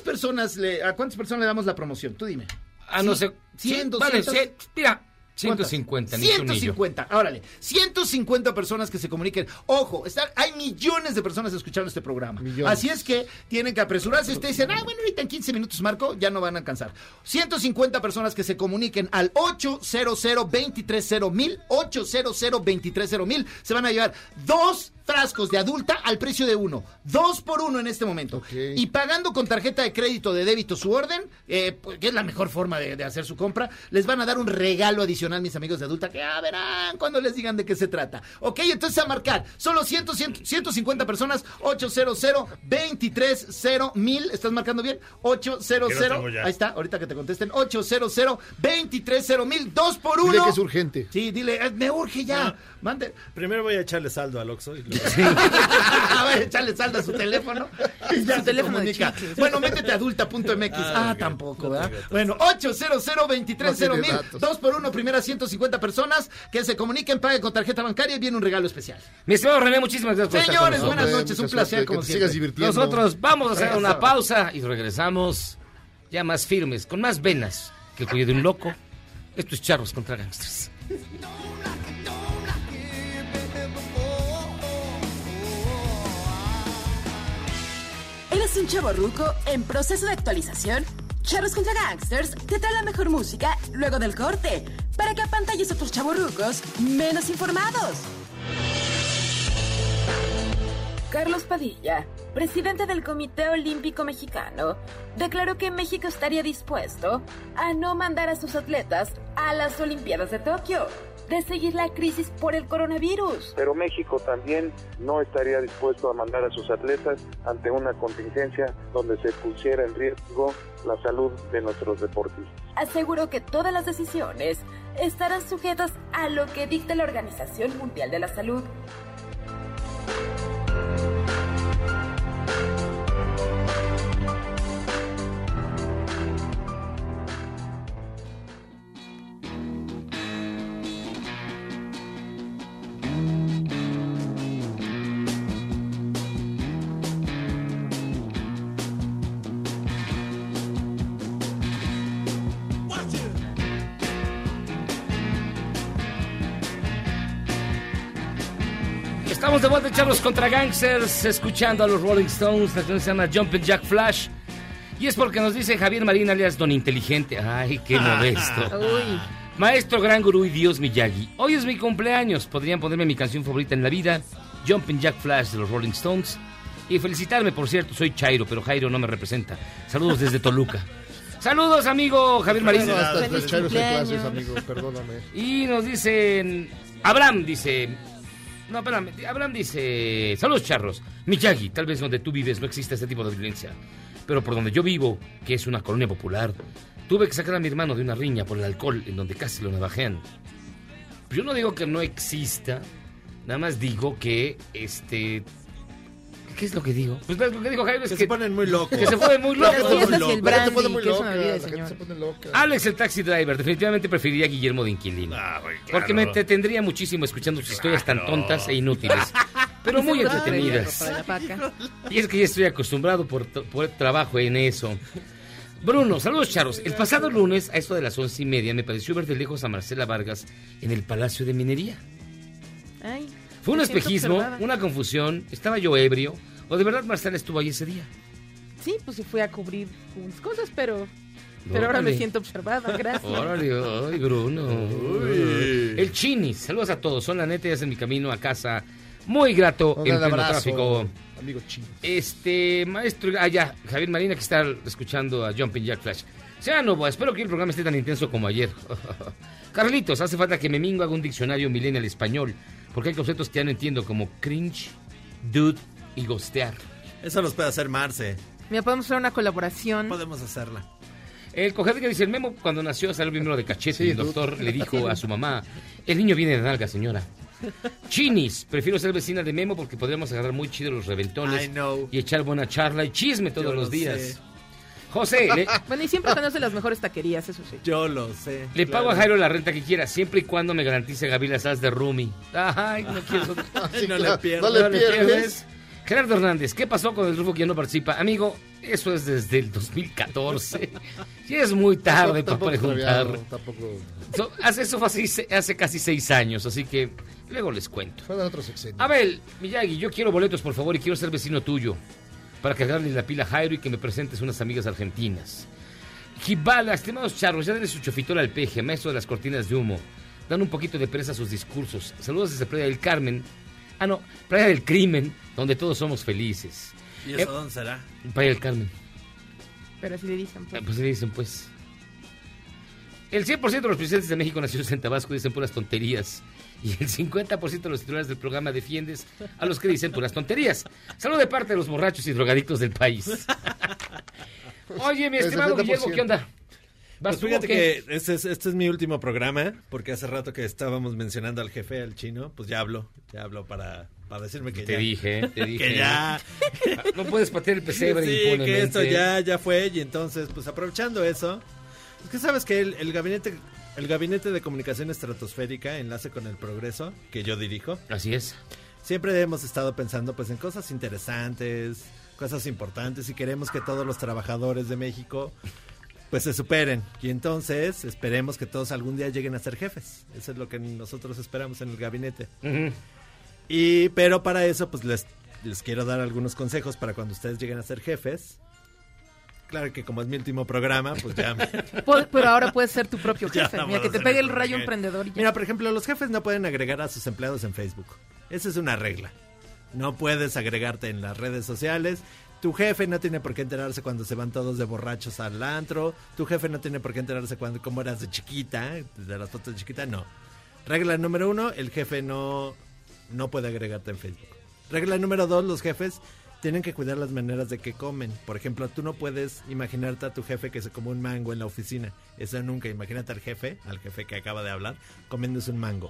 personas le, a cuántas personas le damos la promoción? Tú dime. Ah, no sé. 100, Sí, vale, 200. cien- mira. 150, ni tú ni yo. 150, órale. 150 personas que se comuniquen. Ojo, están, hay millones de personas escuchando este programa. Así es que tienen que apresurarse. Ustedes dicen, ah, bueno, ahorita en 15 minutos, Marco, ya no van a alcanzar. 150 personas que se comuniquen al 800 230 mil 800 230 mil se van a llevar dos frascos de adulta al precio de uno. Dos por uno en este momento. Y pagando con tarjeta de crédito de débito su orden, eh, pues, que es la mejor forma de, de hacer su compra, les van a dar un regalo adicional, mis amigos de adulta, que ya verán cuando les digan de qué se trata. Ok, entonces a marcar. Solo 100, 100, 150 personas, 800 230 mil. ¿Estás marcando bien? 800. Que lo tengo ya. Ahí está, ahorita que te contesten. 800 230 mil. Dos por uno. Dile que es urgente. Sí, dile, eh, me urge ya. Mande. Primero voy a echarle saldo al Oxxo. y luego- Va a echarle saldo a su teléfono. Y ya Su se teléfono comunica. Bueno, métete a adulta.mx. Ah, tampoco, ¿verdad? Bueno, 800 230 No mil. Dos por uno, primeras 150 personas que se comuniquen, paguen con tarjeta bancaria y viene un regalo especial. Mi estimado René, muchísimas gracias por estar Señores, con buenas nosotros. noches, un placer como siempre. Nosotros vamos a hacer una pausa y regresamos ya más firmes, con más venas que el cuello de un loco. Esto es Charros contra Gangsters. ¿Eres un chavo en proceso de actualización? Charros contra Gangsters te trae la mejor música luego del corte para que apantalles a otros chavos rucos menos informados. Carlos Padilla, presidente del Comité Olímpico Mexicano, declaró que México estaría dispuesto a no mandar a sus atletas a las Olimpiadas de Tokio, de seguir la crisis por el coronavirus. Pero México también no estaría dispuesto a mandar a sus atletas ante una contingencia donde se pusiera en riesgo la salud de nuestros deportistas. Aseguró que todas las decisiones estarán sujetas a lo que dicte la Organización Mundial de la Salud. Estamos de vuelta Charlos contra Gangsters, escuchando a los Rolling Stones. La canción se llama Jumpin' Jack Flash. Y es porque nos dice Javier Marín, alias Don Inteligente. Ay, qué modesto. Uy. Maestro, gran gurú y Dios Miyagi. Hoy es mi cumpleaños. Podrían ponerme mi canción favorita en la vida, Jumpin' Jack Flash de los Rolling Stones. Y felicitarme, por cierto, soy Chairo, pero Jairo no me representa. Saludos desde Toluca. Saludos, amigo Javier Marín. Clases, amigo, perdóname. Y nos dicen. Abraham dice. No, espérame. Abraham dice. Saludos, charros. Miyagi, tal vez donde tú vives no existe este tipo de violencia. Pero por donde yo vivo, que es una colonia popular, tuve que sacar a mi hermano de una riña por el alcohol en donde casi lo navajean. Yo no digo que no exista, nada más digo que este. ¿Qué es lo que digo? Pues lo que dijo Jaime es Que que, se ponen muy locos. Que se ponen muy locos. Se pone brandy, muy que es una loca, vida la de gente señor. se pone loca. Alex el taxi driver, definitivamente preferiría a Guillermo de Inquilino. Porque me entretendría muchísimo escuchando sus historias tan tontas e inútiles. Pero muy entretenidas. Y es que ya estoy acostumbrado por, por trabajo en eso. Bruno, saludos charros. El pasado lunes, a esto de las once y media, me pareció ver de lejos a Marcela Vargas en el Palacio de Minería. Ay, Fue un me espejismo, observada. una confusión, estaba yo ebrio. ¿O de verdad Marcela estuvo ahí ese día? Sí, pues sí fui a cubrir unas cosas, pero, pero ahora me Órale. siento observada, gracias. Órale, ay, Bruno. El Chini, saludos a todos. Son la neta y hacen mi camino a casa. Muy grato Un en pleno abrazo tráfico. Amigo chino. Este, maestro, ah, ya, Javier Marina que está escuchando a Jumping Jack Flash. Sea Novoa, espero que el programa esté tan intenso como ayer. Carlitos, hace falta que Memingo haga un diccionario millennial español, porque hay conceptos que ya no entiendo como cringe, dude y gostear. Eso los puede hacer Marce. Mira, podemos hacer una colaboración. Podemos hacerla. El cojete que dice el memo cuando nació salió primero de cachete y el doctor le dijo a su mamá, el niño viene de nalga, señora. Chinis, prefiero ser vecina de Memo porque podríamos agarrar muy chido los reventones I know. y echar buena charla y chisme todos Yo los lo días. sé. José, le, Bueno, y siempre conoce las mejores taquerías, eso sí. Yo lo sé. le pago a. Jairo la renta que quiera, siempre y cuando me garantice Gaby las as de Rumi. Ay, no quiero. Ay, no le pierdas. no le pierdes. Gerardo Hernández, ¿qué pasó con el Rufo que ya no participa? Amigo, eso es desde el 2014. Ya es muy tarde para preguntar. Tampoco. So- hace, eso fue así- hace casi seis años, así que luego les cuento. Sexenios. Abel, Miyagi, yo quiero boletos, por favor, y quiero ser vecino tuyo. Para cargarle la pila a Jairo y que me presentes unas amigas argentinas. Jibala, estimados charros, ya denle su chofitola al peje, maestro de las cortinas de humo. Dan un poquito de presa a sus discursos. Saludos desde Playa del Carmen. Ah, no, Playa del Crimen, donde todos somos felices. ¿Y Eh, eso dónde será? Playa del Carmen. Pero así le dicen. Ah, pues. Pues le dicen, pues. El 100% de los presidentes de México nacidos en Tabasco dicen puras tonterías. Y el 50% de los titulares del programa defiendes a los que dicen puras tonterías. Salud de parte de los borrachos y drogadictos del país. Oye, mi estimado 70%. Guillermo, ¿qué onda? ¿Vas Pues fíjate que este es, este es mi último programa, porque hace rato que estábamos mencionando al jefe, al chino, pues ya hablo, ya hablo para, para decirme que Te ya. dije, te dije. Que ya. No puedes patear el pesebre sí, impunemente. que esto ya, ya fue, y entonces, pues aprovechando eso, es que sabes que el, el gabinete... El Gabinete de Comunicación Estratosférica, enlace con el progreso, que yo dirijo. Así es. Siempre hemos estado pensando pues en cosas interesantes, cosas importantes y queremos que todos los trabajadores de México pues se superen y entonces esperemos que todos algún día lleguen a ser jefes. Eso es lo que nosotros esperamos en el gabinete. Y pero para eso pues les les quiero dar algunos consejos para cuando ustedes lleguen a ser jefes. Claro que como es mi último programa, pues ya me- Po- Pero ahora puedes ser tu propio jefe. Mira, que te pegue el rayo jefe. emprendedor y ya. Mira, por ejemplo, los jefes no pueden agregar a sus empleados en Facebook. Esa es una regla. No puedes agregarte en las redes sociales. Tu jefe no tiene por qué enterarse cuando se van todos de borrachos al antro. Tu jefe no tiene por qué enterarse cuando cómo eras de chiquita, de las fotos de chiquita, no. Regla número uno, el jefe no, no puede agregarte en Facebook. Regla número dos, los jefes tienen que cuidar las maneras de que comen. Por ejemplo, tú no puedes imaginarte a tu jefe que se come un mango en la oficina. Eso nunca. Imagínate al jefe, al jefe que acaba de hablar, comiéndose un mango.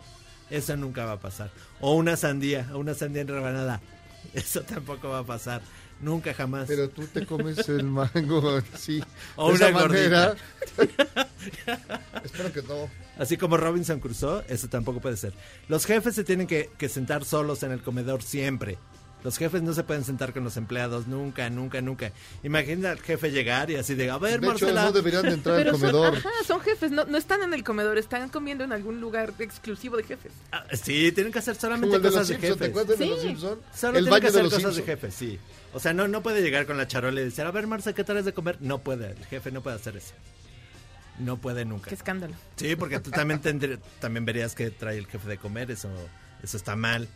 Eso nunca va a pasar. O una sandía, una sandía en rebanada. Eso tampoco va a pasar. Nunca jamás. Pero tú te comes el mango así. O de esa una manera. gordita. Espero que no. Así como Robinson Crusoe, eso tampoco puede ser. Los jefes se tienen que, que sentar solos en el comedor siempre. Los jefes no se pueden sentar con los empleados nunca, nunca, nunca. Imagina al jefe llegar y así de, a ver, De hecho, Marcela. no deberían de entrar al son, comedor. ajá, son jefes, no, no están en el comedor, están comiendo en algún lugar exclusivo de jefes. Ah, Sí, tienen que hacer solamente el de los cosas de Simpson, ¿te jefes. acuerdas de los Sí. Simpson? Solo el tienen que de hacer los cosas de jefes, sí. O sea, no, no puede llegar con la charola y decir, a ver, Marce, ¿qué traes de comer? No puede, el jefe no puede hacer eso. No puede nunca. Qué escándalo. Sí, porque tú también, tendrí- también verías que trae el jefe de comer, eso, eso está mal.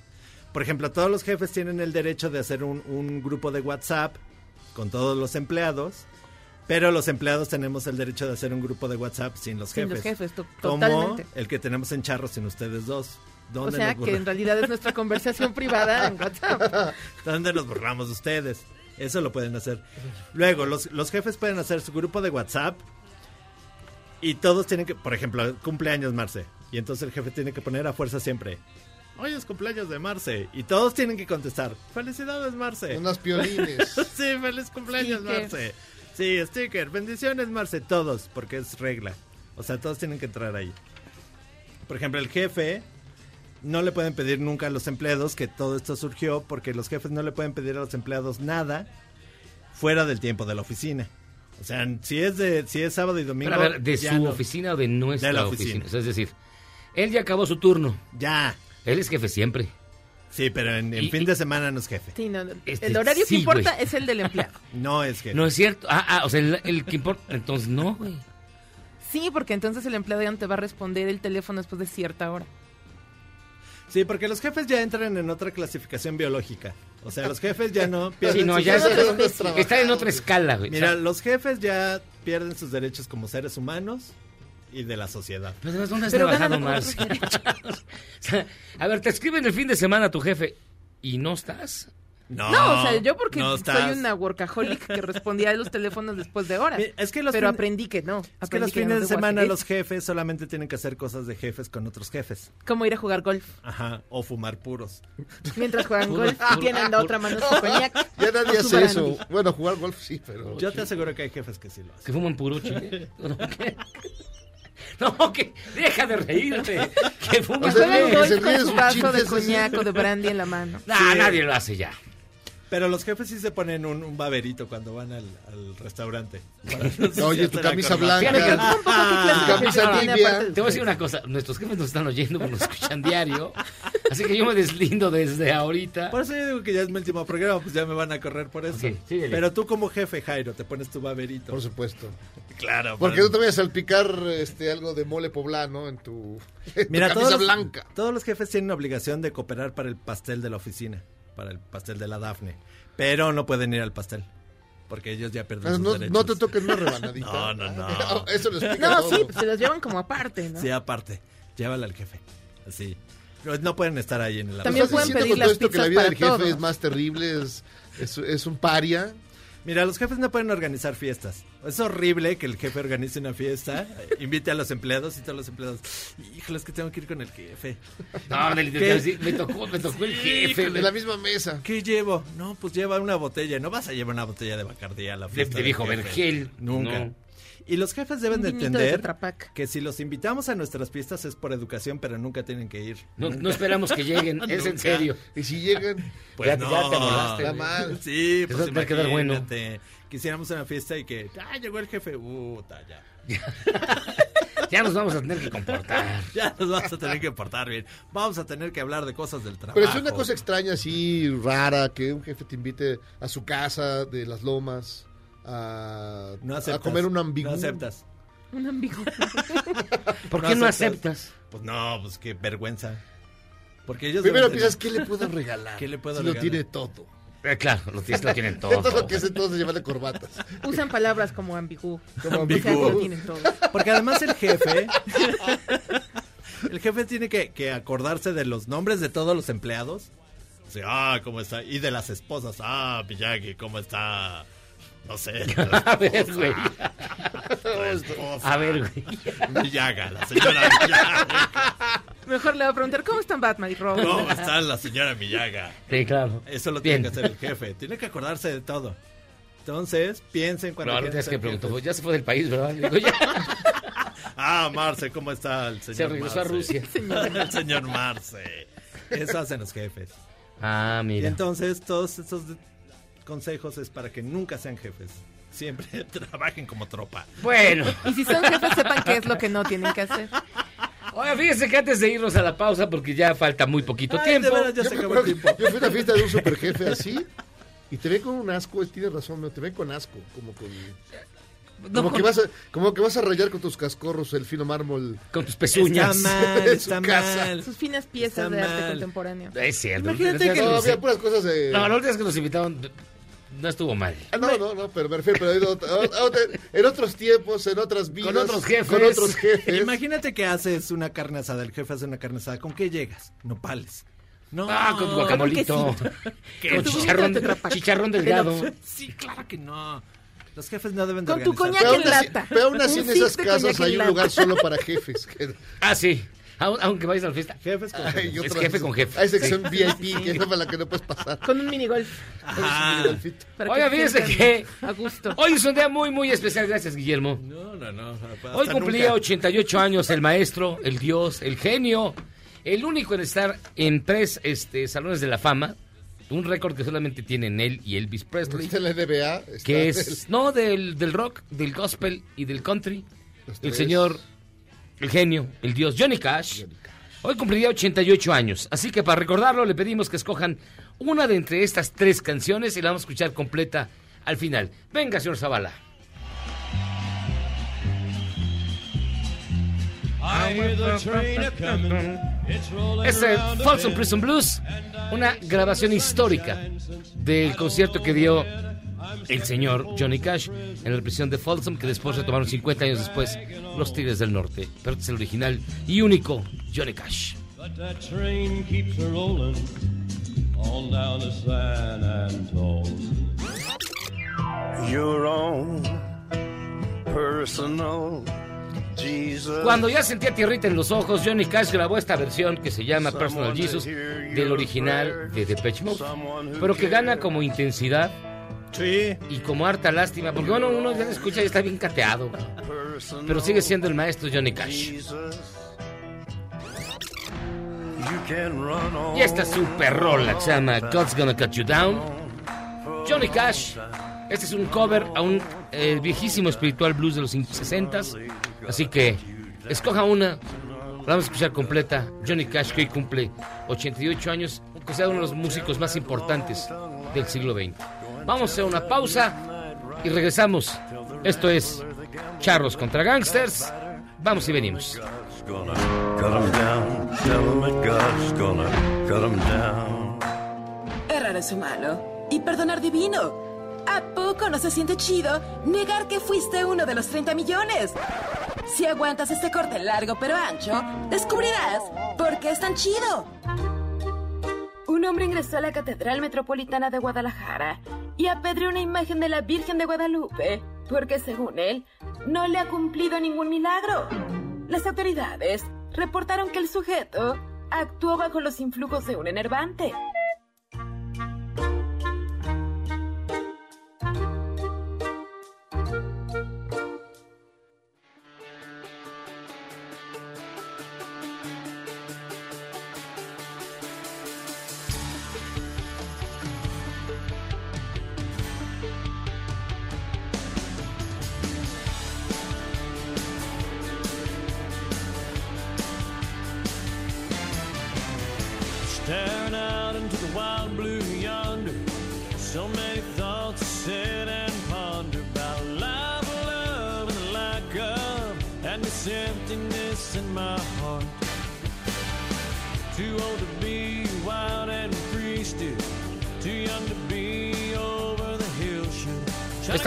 Por ejemplo, todos los jefes tienen el derecho de hacer un, un grupo de WhatsApp con todos los empleados, pero los empleados tenemos el derecho de hacer un grupo de WhatsApp sin los Sin jefes. los jefes, to- como totalmente. el que tenemos en Charros sin ustedes dos. O ¿Dónde sea, nos que en realidad es nuestra conversación privada en WhatsApp. ¿Dónde nos burlamos de ustedes? Eso lo pueden hacer. Luego, los, los jefes pueden hacer su grupo de WhatsApp y todos tienen que, por ejemplo, cumpleaños Marce. Y entonces el jefe tiene que poner a fuerza siempre. Hoy es cumpleaños de Marce. Y todos tienen que contestar. Felicidades Marce. Unas piolines. sí, feliz cumpleaños Sticker. Marce. Sí, sticker. Bendiciones Marce. Todos, porque es regla. O sea, todos tienen que entrar ahí. Por ejemplo, el jefe no le pueden pedir nunca a los empleados que todo esto surgió porque los jefes no le pueden pedir a los empleados nada fuera del tiempo de la oficina. O sea, si es de si es sábado y domingo, Pero a ver, ¿de su no. oficina o de nuestra De la oficina? oficina. O sea, es decir, él ya acabó su turno. Ya. Él es jefe siempre. Sí, pero en, en Y- fin de semana no es jefe. Sí, no, no. Este, el horario sí, que importa es el del empleado. No es jefe. No es cierto. Ah, ah, o sea, el, el que importa. Entonces, no, güey. Sí, porque entonces el empleado ya no te va a responder el teléfono después de cierta hora. Sí, porque los jefes ya entran en otra clasificación biológica. O sea, los jefes ya no Sí, pierden no, sus ya derechos. está, en otra escala, güey. Mira, O sea, los jefes ya pierden sus derechos como seres humanos y de la sociedad. Pero además, ¿dónde has Pero trabajado más? otros O sea, a ver, te escriben el fin de semana tu jefe y no estás. No, No, o sea, yo porque no soy una workaholic que respondía a los teléfonos después de horas. Es que los pero fin- aprendí que no. Es que los no fines de semana los jefes solamente tienen que hacer cosas de jefes con otros jefes. Como ir a jugar golf. Ajá, o fumar puros. Mientras juegan golf puro- y tienen la otra mano su coñac. Ya nadie hace eso. Bueno, jugar golf sí, pero. Yo te aseguro que hay jefes que sí lo hacen. Que fuman puro chile. ¿No? Que deja de reírte. Que fuman Que juegan chile. golf con su vaso de coñac o de brandy en la mano. Nah, Sí. nadie lo hace ya. Pero los jefes sí se ponen un, un baberito cuando van al, al restaurante. Para no Oye, tu camisa blanca. Fíjate clase de Camisa tibia. Te voy a decir una cosa, nuestros jefes nos están oyendo nos escuchan diario, así que yo me deslindo desde ahorita. Por eso yo digo que ya es mi último programa, pues ya me van a correr por eso. Ok, síguele. Pero tú como jefe, Jairo, te pones tu baberito. Por supuesto. Claro. Porque para- no te vayas a salpicar este, algo de mole poblano en tu, en tu camisa todos, blanca. todos los jefes tienen obligación de cooperar para el pastel de la oficina, para el pastel de la Dafne. Pero no pueden ir al pastel, porque ellos ya perdieron sus No, derechos. no te toquen una rebanadita. No, no, no. Eso lo explica No, todo. sí, se los llevan como aparte, ¿no? Sí, aparte, llévala al jefe. Así. No, pueden estar ahí en el También ¿Estás pueden pedir con todo las esto que la vida del jefe todos. es más terrible, es, es, es un paria. Mira, los jefes no pueden organizar fiestas. Es horrible que el jefe organice una fiesta, invite a los empleados y todos los empleados. Híjole, es que tengo que ir con el jefe. No, te me tocó, me tocó el jefe. En la misma mesa. ¿Qué llevo? No, pues lleva una botella. No vas a llevar una botella de Bacardí a la De, fiesta. de viejo jefe. vergel. Nunca. No. Y los jefes deben de de entender que si los invitamos a nuestras fiestas es por educación, pero nunca tienen que ir. No, esperamos que lleguen, es en serio. Y si llegan, Pues Ya- no. ya te amolaste, Está mal. Sí, pues va a quedar bueno. Quisiéramos una fiesta y que, ah, llegó el jefe, puta, ya. Ya nos vamos a tener que comportar. Ya nos vamos a tener que portar bien. Vamos a tener que hablar de cosas del trabajo. Pero es una cosa extraña así, rara, que un jefe te invite a su casa de las lomas a, No a aceptas. comer un ambigú. No aceptas. Un ambiguo. ¿Por No qué no aceptas. aceptas? Pues no, pues qué vergüenza. Porque ellos Primero piensas, tener- ¿qué le puedo regalar? ¿Qué le puedo si regalar? lo tiene todo. Eh, claro, lo, tienes- lo tienen Todo todo. lo que es entonces llevarle corbatas. Usan palabras como ambiguo. Como O sea, ambiguo. que lo tienen todo. Porque además el jefe. el jefe tiene que, que acordarse de los nombres de todos los empleados. O sea, ah, ¿cómo está? Y de las esposas. Ah, Miyagi, ¿cómo está? No sé. A ver, güey. La esposa. A ver, güey. Miyaga, la señora Miyaga. Mejor le voy a preguntar, ¿cómo están Batman y Robin? ¿Cómo está la señora Miyaga? Sí, claro. Eso lo Bien. tiene que hacer el jefe. Tiene que acordarse de todo. Entonces, piensen cuando. Quieran tienes que ser preguntar. jefes. Ya se fue del país, ¿verdad? Digo, ya. Ah, Marce, ¿cómo está el señor Se regresó a? Rusia. el señor Marce. Eso hacen los jefes. Ah, Y mira. entonces, todos estos consejos es para que nunca sean jefes. Siempre trabajen como tropa. Bueno. Y si son jefes, sepan qué es lo que no tienen que hacer. Oye, fíjense que antes de irnos a la pausa, porque ya falta muy poquito Ay, tiempo. de veras, ya Yo se me acabó el acuerdo que tiempo. yo fui a una fiesta de un super jefe así y te ve con un asco, él tiene razón, ¿no? te ve con asco, como con... No, como, que vas a, como que vas a rayar con tus cascorros el fino mármol. Con tus pezuñas. Está mal, En su está casa. mal. Sus finas piezas Está de arte mal. contemporáneo. Es cierto. Imagínate que No, había puras cosas de... No, la última vez que nos invitaron no estuvo mal. Ah, No, no, no, pero me refiero, pero en, ot- ot- en otros tiempos, en otras vidas. otros jefes. Con otros jefes. Imagínate que haces una carne asada, el jefe hace una carne asada. ¿Con qué llegas? Nopales. No. Ah, con guacamolito. Con chicharrón, chicharrón delgado. Sí, claro que no. Los jefes no deben de Con tu coñac en así, lata. pero aún así en esas casas hay un lugar solo para jefes. Ah, sí. Aun- Aunque vayas a la fiesta. Jefes con Ay, jefes. Es jefe con jefe. Hay sección VIP, que es la que no puedes pasar. Con un minigolf. Para Oiga, se fíjese sientan que A gusto. hoy es un día muy, muy especial. Gracias, Guillermo. No, no, no. Hoy cumplía nunca. 88 años el maestro, el dios, el genio, el único en estar en tres este, salones de la fama. Un récord que solamente tienen él y Elvis Presley. Está en la NBA. que el- es, no, del, del rock, del gospel y del country. El señor, el genio, el dios Johnny Cash. Hoy cumpliría 88 años. Así que para recordarlo le pedimos que escojan una de entre estas tres canciones y la vamos a escuchar completa al final. Venga, señor Zavala. Es el the Folsom. Prison Blues, una grabación histórica del concierto que dio el señor Johnny Cash en la prisión de Folsom, que después retomaron 50 años después los Tigres del Norte. Pero este es el original y único Johnny Cash. But that train keeps a rolling on down to San Antone. Your own personal Jesus. Cuando ya sentía tierrita en los ojos, Johnny Cash grabó esta versión que se llama Personal Jesus del original de Depeche Mode, pero que gana como intensidad y como harta lástima, porque bueno, uno ya la escucha y está bien cateado, pero sigue siendo el maestro Johnny Cash. Y esta super rola que se llama God's Gonna Cut You Down. Johnny Cash. Este es un cover a un eh, viejísimo espiritual blues de los 60s. Así que escoja una. La vamos a escuchar completa. Johnny Cash, que hoy cumple 88 años, considerado uno de los músicos más importantes del siglo XX. Vamos a una pausa y regresamos. Esto es Charros contra Gangsters. Vamos y venimos. Errar es humano y perdonar divino. ¿A poco no se siente chido negar que fuiste uno de los 30 millones? Si aguantas este corte largo pero ancho, descubrirás por qué es tan chido. Un hombre ingresó a la Catedral Metropolitana de Guadalajara y apedreó una imagen de la Virgen de Guadalupe, porque según él, no le ha cumplido ningún milagro. Las autoridades reportaron que el sujeto actuó bajo los influjos de un enervante.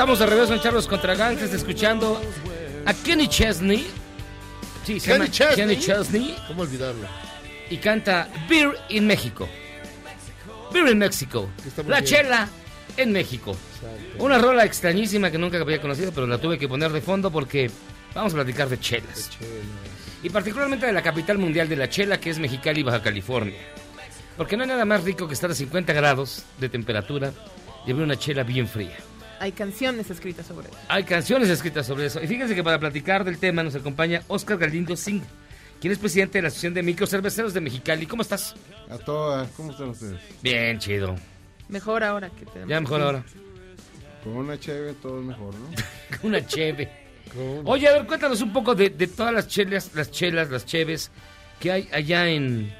Estamos de regreso en Charlos contra Gangsters escuchando a Kenny Chesney. Sí, se Kenny llama Chesney. Kenny Chesney. ¿Cómo olvidarlo? Y canta Beer in México. Beer in México. La bien. chela en México. Una rola extrañísima que nunca había conocido, pero la tuve que poner de fondo porque vamos a platicar de chelas. Y particularmente de la capital mundial de la chela, que es Mexicali, Baja California. Porque no hay nada más rico que estar a 50 grados de temperatura y beber una chela bien fría. Hay canciones escritas sobre eso. Hay canciones escritas sobre eso. Y fíjense que para platicar del tema nos acompaña Oscar Galindo Singh, quien es presidente de la Asociación de Microcerveceros de Mexicali. ¿Cómo estás? A todas, ¿cómo están ustedes? Bien, chido. Mejor ahora que tenemos. Ya mejor ahora. Con una chévere todo es mejor, ¿no? Una cheve. Oye, a ver, cuéntanos un poco de, de todas las chelas, las chelas, las cheves que hay allá en,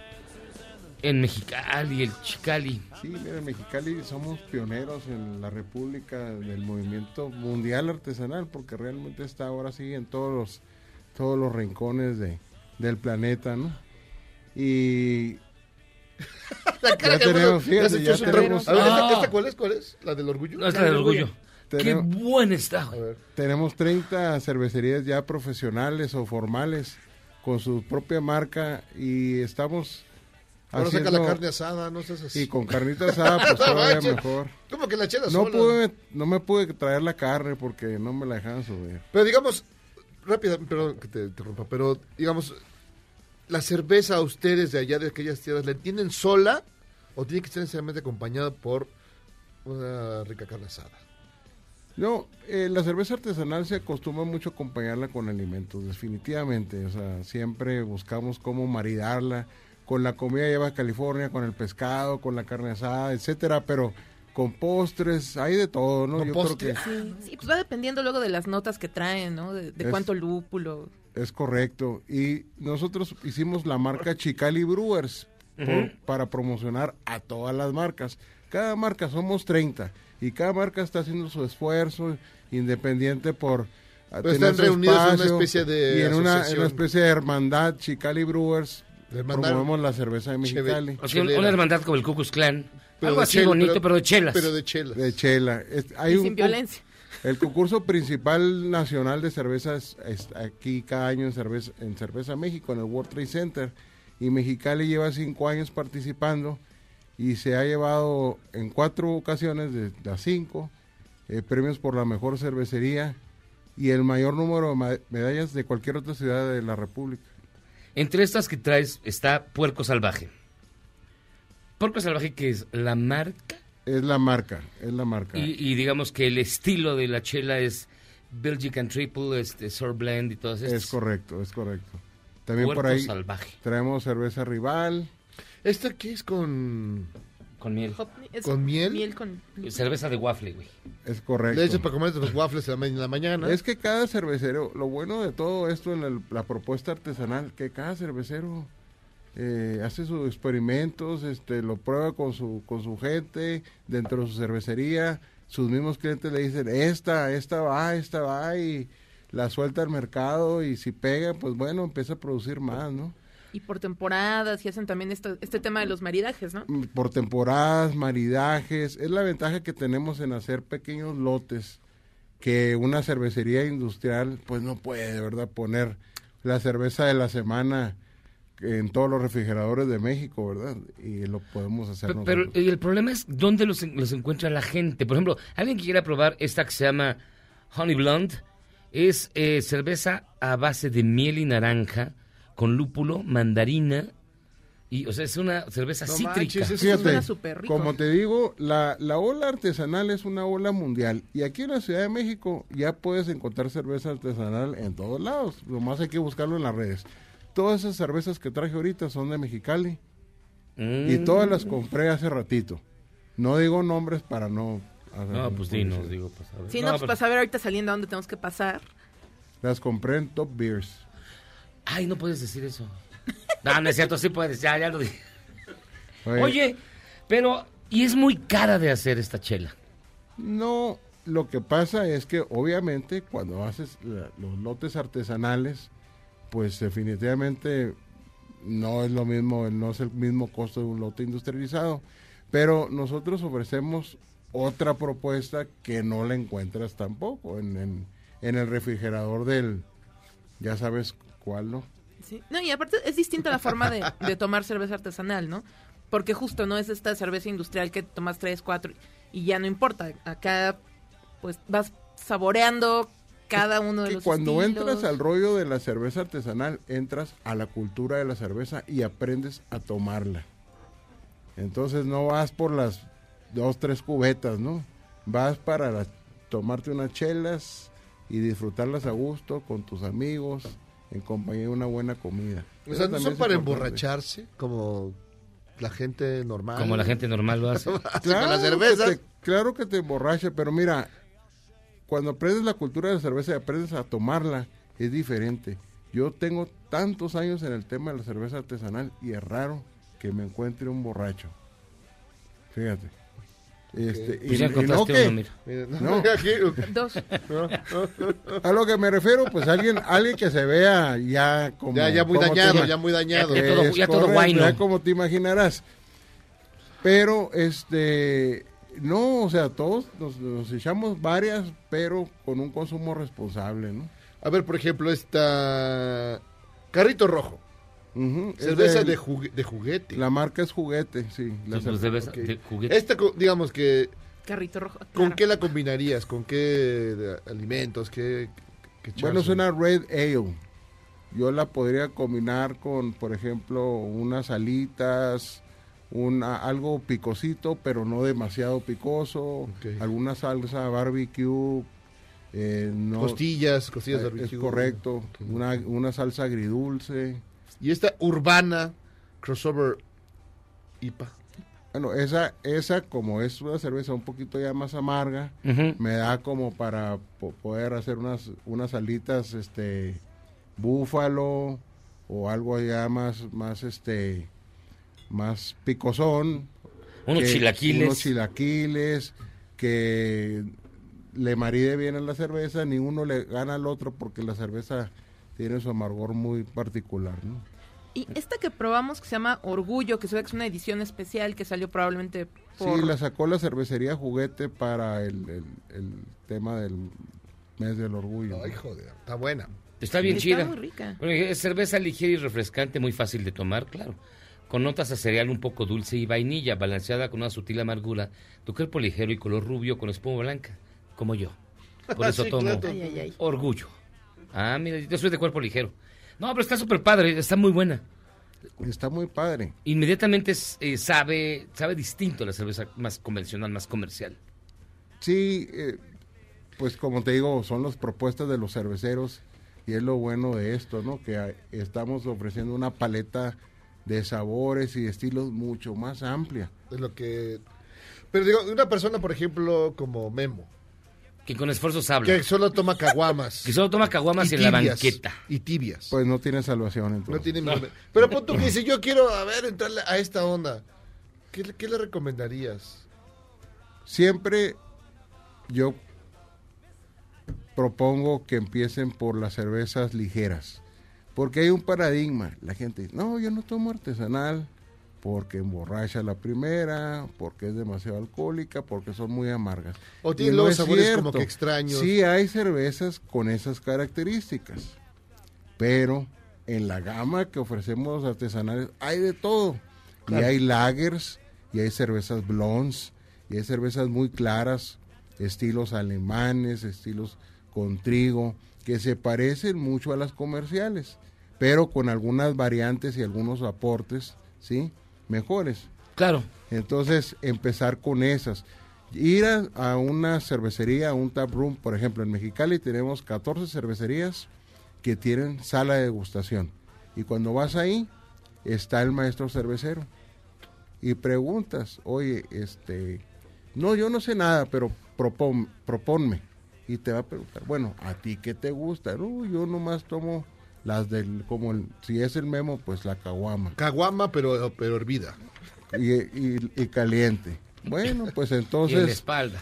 en Mexicali, el Chicali. Sí, mira, en Mexicali somos pioneros en la República del movimiento mundial artesanal, porque realmente está ahora sí en todos los, todos los rincones de, del planeta, ¿no? Y La cara ya que tenemos, bueno, fíjate, ya tenemos... A ver, ¿esta, Ah. esta cuál es? ¿Cuál es? ¿La del orgullo? No, es la del orgullo. Qué buena está, güey. Tenemos 30 cervecerías ya profesionales o formales con su propia marca y estamos Ahora saca la carne asada, no seas así. Y con carnita asada, pues todavía mejor. ¿Cómo que la chela No sola? pude, no me pude traer la carne porque no me la dejaban subir. Pero digamos, rápida, perdón que te interrumpa, pero digamos, la cerveza a ustedes de allá de aquellas tierras, ¿la entienden sola o tiene que estar necesariamente acompañada por una rica carne asada? No, eh, la cerveza artesanal se acostumbra mucho a acompañarla con alimentos, definitivamente. O sea, siempre buscamos cómo maridarla con la comida de Baja California, con el pescado, con la carne asada, etcétera, pero con postres, hay de todo, ¿no? ¿Con Yo postre? creo que Sí, sí, pues va dependiendo luego de las notas que traen, ¿no? De, de Es- cuánto lúpulo. Es correcto. Y nosotros hicimos la marca Chicali Brewers por- para promocionar a todas las marcas. Cada marca somos 30 y cada marca está haciendo su esfuerzo independiente por tener están su reunidos en una especie de y en una, en una especie de hermandad, Chicali Brewers, promovemos la cerveza de Mexicali. O sea, una hermandad como el Klan. Pero Algo así chel- bonito, pero- pero, de chelas. pero de chelas. De chela. Es- hay Y un sin violencia. El concurso principal nacional de cervezas es aquí cada año en Cerveza, en Cerveza México, en el World Trade Center. Y Mexicali lleva cinco años participando y se ha llevado en cuatro ocasiones de las cinco eh, premios por la mejor cervecería y el mayor número de medallas de cualquier otra ciudad de la República. Entre estas que traes está Puerco Salvaje. Puerco Salvaje que es la marca Es la marca, es la marca. y, y digamos que el estilo de la chela es Belgican Triple, este, Sour Blend y todas estas. Es correcto, es correcto. También por Puerco ahí Salvaje. traemos cerveza rival. ¿Esta qué es con...? Con miel. Es ¿Con miel? Miel con... Cerveza de waffle, güey. Es correcto. Le echas para comer los waffles en la, ma- en la mañana. Es que cada cervecero, lo bueno de todo esto en el- la propuesta artesanal, que cada cervecero eh, hace sus experimentos, este, lo prueba con su, con su gente, dentro de su cervecería, sus mismos clientes le dicen, esta, esta va, esta va, y la suelta al mercado, y si pega, pues bueno, empieza a producir más, ¿no? Y por temporadas y hacen también esto, este tema de los maridajes, ¿no? Mm, por temporadas, maridajes. Es la ventaja que tenemos en hacer pequeños lotes que una cervecería industrial pues no puede, ¿verdad? Poner la cerveza de la semana en todos los refrigeradores de México, ¿verdad? Y lo podemos hacer Pe- nosotros. Pero y el problema es dónde los, en- los encuentra la gente. Por ejemplo, alguien que quiera probar esta que se llama Honey Blonde es eh, cerveza a base de miel y naranja con lúpulo, mandarina y o sea es una cerveza No cítrica. manches, eso Fíjate, como te digo, la, la ola artesanal es una ola mundial. Y aquí en la Ciudad de México ya puedes encontrar cerveza artesanal en todos lados. Lo más hay que buscarlo en las redes. Todas esas cervezas que traje ahorita son de Mexicali. Y Mm. todas las compré hace ratito. No digo nombres para no... hacer No, pues dinos, digo, pues a ver. Sí, no, No, pues para saber ahorita saliendo a dónde tenemos que pasar. Las compré en Top Beers. Ay, no puedes decir eso. No, no es cierto, sí puedes, ya, ya lo dije. Oye. Oye, pero, y es muy cara de hacer esta chela. No, lo que pasa es que obviamente cuando haces la- los lotes artesanales, pues definitivamente no es lo mismo, no es el mismo costo de un lote industrializado. Pero nosotros ofrecemos otra propuesta que no la encuentras tampoco en, en, en el refrigerador del, ya sabes cuál, ¿no? Sí. No, y aparte es distinta la forma de, de tomar cerveza artesanal, ¿no? Porque justo no es esta cerveza industrial que tomas tres, cuatro y ya no importa. Acá, pues vas saboreando cada uno de que los cuando estilos. entras al rollo de la cerveza artesanal, entras a la cultura de la cerveza y aprendes a tomarla. Entonces no vas por las dos, tres cubetas, ¿no? Vas para tomarte unas chelas y disfrutarlas a gusto con tus amigos, en compañía de una buena comida. O sea, no son para emborracharse como la gente normal. Como la gente normal lo hace. Así con las que cervezas. te- claro que te emborracha, pero mira, cuando aprendes la cultura de la cerveza y aprendes a tomarla, es diferente. Yo tengo tantos años en el tema de la cerveza artesanal y es raro que me encuentre un borracho. Fíjate. Este, Pues encontraste que- uno, mira. no. Aquí- Dos. A lo que me refiero, pues alguien, alguien que se vea ya como Ya- ya muy como dañado, ya muy dañado. Ya todo- ya todo correcto, guayno. ya como te imaginarás. Pero, este, no, o sea, todos nos, nos echamos varias, pero con un consumo responsable, ¿no? A ver, por ejemplo, esta... Carrito rojo. Ujú, es Cerveza de, jugue- de juguete. La marca es juguete, sí. la Sí, pues, cerveza. de juguete. Esta, digamos que... Carrito rojo. ¿Con qué la combinarías? ¿Con qué de- alimentos? ¿Qué, qué Bueno, es una Red Ale. Yo la podría combinar con, por ejemplo, unas alitas, una, algo picosito, pero no demasiado picoso, alguna salsa barbecue. eh, no- Costillas, costillas eh, barbecue. Es correcto. Una, una salsa agridulce. Y esta urbana crossover IPA. Bueno, esa, esa como es una cerveza un poquito ya más amarga, me da como para po- poder hacer unas, unas alitas, este, búfalo o algo ya más, más, este, más picosón. Unos chilaquiles. Unos chilaquiles que le maride bien a la cerveza, ni uno le gana al otro porque la cerveza tiene su amargor muy particular, ¿no? Y esta que probamos que se llama Orgullo, que se ve que es una edición especial que salió probablemente por... Sí, la sacó la cervecería Juguete para el, el- el tema del mes del orgullo. Ay, joder, está buena. Está bien Está chida. muy rica. Bueno, es cerveza ligera y refrescante, muy fácil de tomar, claro. Con notas a cereal un poco dulce y vainilla, balanceada con una sutil amargura. Tu cuerpo ligero y color rubio con espuma blanca, como yo. Por eso Sí, tomo claro. Ay, ay, ay. orgullo. Ah, mira, yo soy de cuerpo ligero. No, pero está súper padre, está muy buena. Está muy padre. Inmediatamente eh, sabe, sabe distinto a la cerveza más convencional, más comercial. Sí, eh, pues como te digo, son las propuestas de los cerveceros y es lo bueno de esto, ¿no? Que estamos ofreciendo una paleta de sabores y estilos mucho más amplia. Es lo que... Pero digo, una persona, por ejemplo, como Memo, Que con esfuerzos habla. que solo toma caguamas. Que solo toma caguamas y en la banqueta. Y tibias. Pues no tiene salvación entonces. No tiene Pero pon tú que dice, yo quiero, a ver, entrarle a esta onda. ¿Qué, le- qué le recomendarías? Siempre yo propongo que empiecen por las cervezas ligeras, porque hay un paradigma. La gente dice, no, yo no tomo artesanal porque emborracha la primera, porque es demasiado alcohólica, porque son muy amargas. O Y tiene no es sabores como cierto. que extraños. Sí, hay cervezas con esas características, pero en la gama que ofrecemos artesanales hay de todo. Claro. Y hay lagers, y hay cervezas blondes, y hay cervezas muy claras, estilos alemanes, estilos con trigo, que se parecen mucho a las comerciales, pero con algunas variantes y algunos aportes, ¿sí? Mejores. Claro. Entonces, empezar con esas. Ir a, a una cervecería, a un tap room, por ejemplo, en Mexicali tenemos 14 cervecerías que tienen sala de degustación. Y cuando vas ahí, está el maestro cervecero. Y preguntas, oye, este, no, yo no sé nada, pero propon, proponme. Y te va a preguntar, bueno, ¿a ti qué te gusta? No, yo nomás tomo las del, como el, si es el memo, pues la caguama. Caguama, pero, pero hervida. Y, y- y caliente. Bueno, pues Y en la entonces... espalda.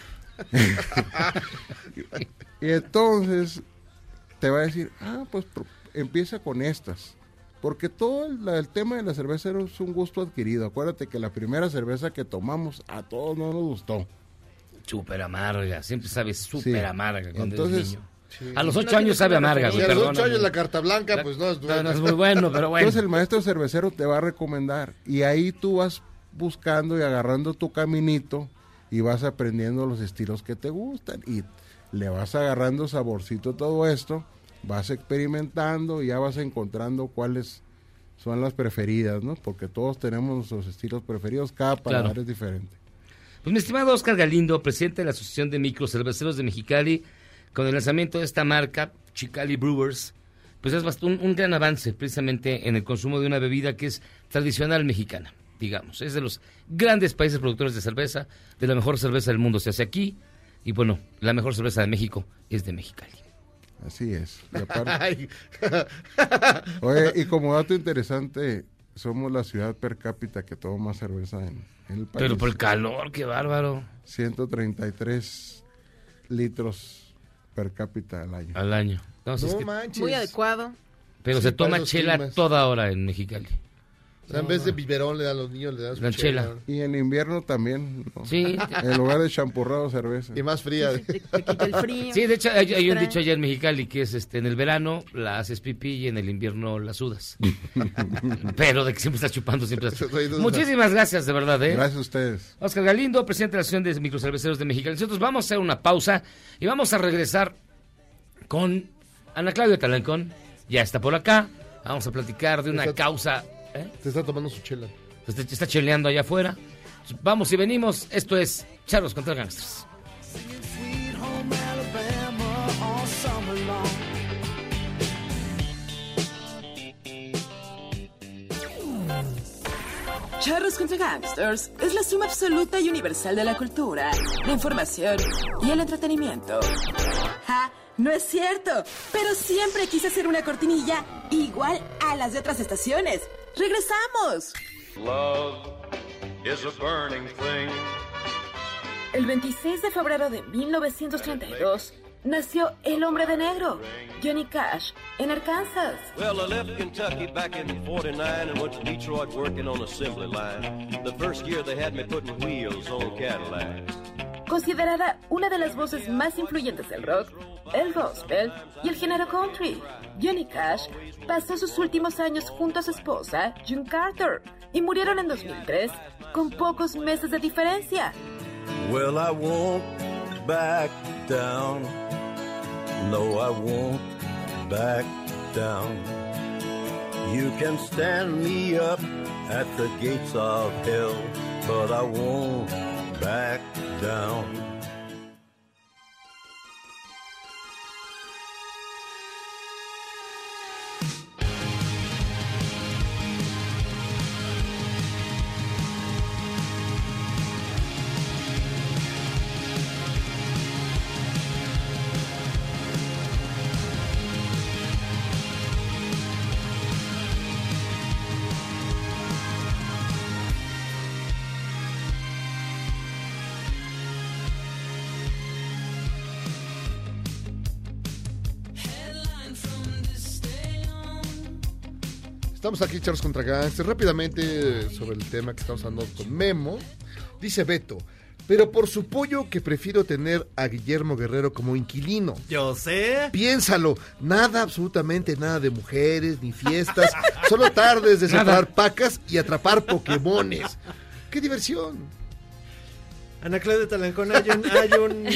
Y entonces te va a decir, ah, pues empieza con estas. Porque todo el, tema de la cerveza es un gusto adquirido. Acuérdate que la primera cerveza que tomamos a todos no nos gustó. Súper amarga, siempre sabe súper Sí. amarga cuando Entonces, es niño. Sí. A los ocho años sabe amarga, A los ocho años la carta blanca, pues no es No, no es muy bueno, pero bueno. Entonces el maestro cervecero te va a recomendar y ahí tú vas buscando y agarrando tu caminito y vas aprendiendo los estilos que te gustan y le vas agarrando saborcito a todo esto, vas experimentando y ya vas encontrando cuáles son las preferidas, ¿no? Porque todos tenemos nuestros estilos preferidos, cada paladar Claro. es diferente. Pues mi estimado Oscar Galindo, presidente de la Asociación de Microcerveceros de Mexicali, con el lanzamiento de esta marca, Chicali Brewers, pues es un, un gran avance precisamente en el consumo de una bebida que es tradicional mexicana, digamos. Es de los grandes países productores de cerveza, de la mejor cerveza del mundo se hace aquí, y bueno, la mejor cerveza de México es de Mexicali. Así es. Y aparte-. Oye, y como dato interesante, somos la ciudad per cápita que toma más cerveza en, en el país. Pero por el calor, qué bárbaro. 133 litros per cápita al año. Al año. No, si es que- Muy adecuado. pero Sí, se toma chela climas. toda hora en Mexicali. O sea, en vez de biberón le dan a los niños, le dan su La chela. Y en invierno también. ¿no? Sí. En lugar de champurrado, cerveza. Y más fría. Sí, de hecho hay, hay un dicho allá en Mexicali que es este en el verano la haces pipí y en el invierno la sudas. Pero de que siempre estás chupando, siempre estás. Muchísimas gracias, de verdad, ¿eh? Gracias a ustedes. Oscar Galindo, presidente de la Asociación de Microcerveceros de Mexicali. Nosotros vamos a hacer una pausa y vamos a regresar con Ana Claudia Talancón. Ya está por acá. Vamos a platicar de una causa. ¿Eh? Te está tomando su chela. Está, está cheleando allá afuera. Vamos y venimos. Esto es Charlos contra Gangsters. Charros contra Gangsters es la suma absoluta y universal de la cultura, la información y el entretenimiento. ¡Ja! No es cierto, pero siempre quise hacer una cortinilla igual a las de otras estaciones. ¡Regresamos! Love is a burning thing. El 26 de febrero de 1932 nació el hombre de negro, Johnny Cash, en Arkansas. Well, I left Kentucky back in 49 and went to Detroit working on assembly line. The first year they had me putting wheels on Cadillacs. Considerada una de las voces más influyentes del rock, el gospel y el género country, Johnny Cash pasó sus últimos años junto a su esposa, June Carter, y murieron en 2003 con pocos meses de diferencia. Well, I won't back down. No, I won't back down. You can stand me up at the gates of hell, but I won't back down. Estamos aquí, Charles contra Gangsters. Rápidamente sobre el tema que estamos hablando con Memo. Dice Beto, pero por su pollo que prefiero tener a Guillermo Guerrero como inquilino. Yo sé. Piénsalo, nada, absolutamente nada de mujeres ni fiestas, solo tardes de separar pacas y atrapar pokemones. ¡Qué diversión! Ana Claudia Talancón, hay un, hay, un,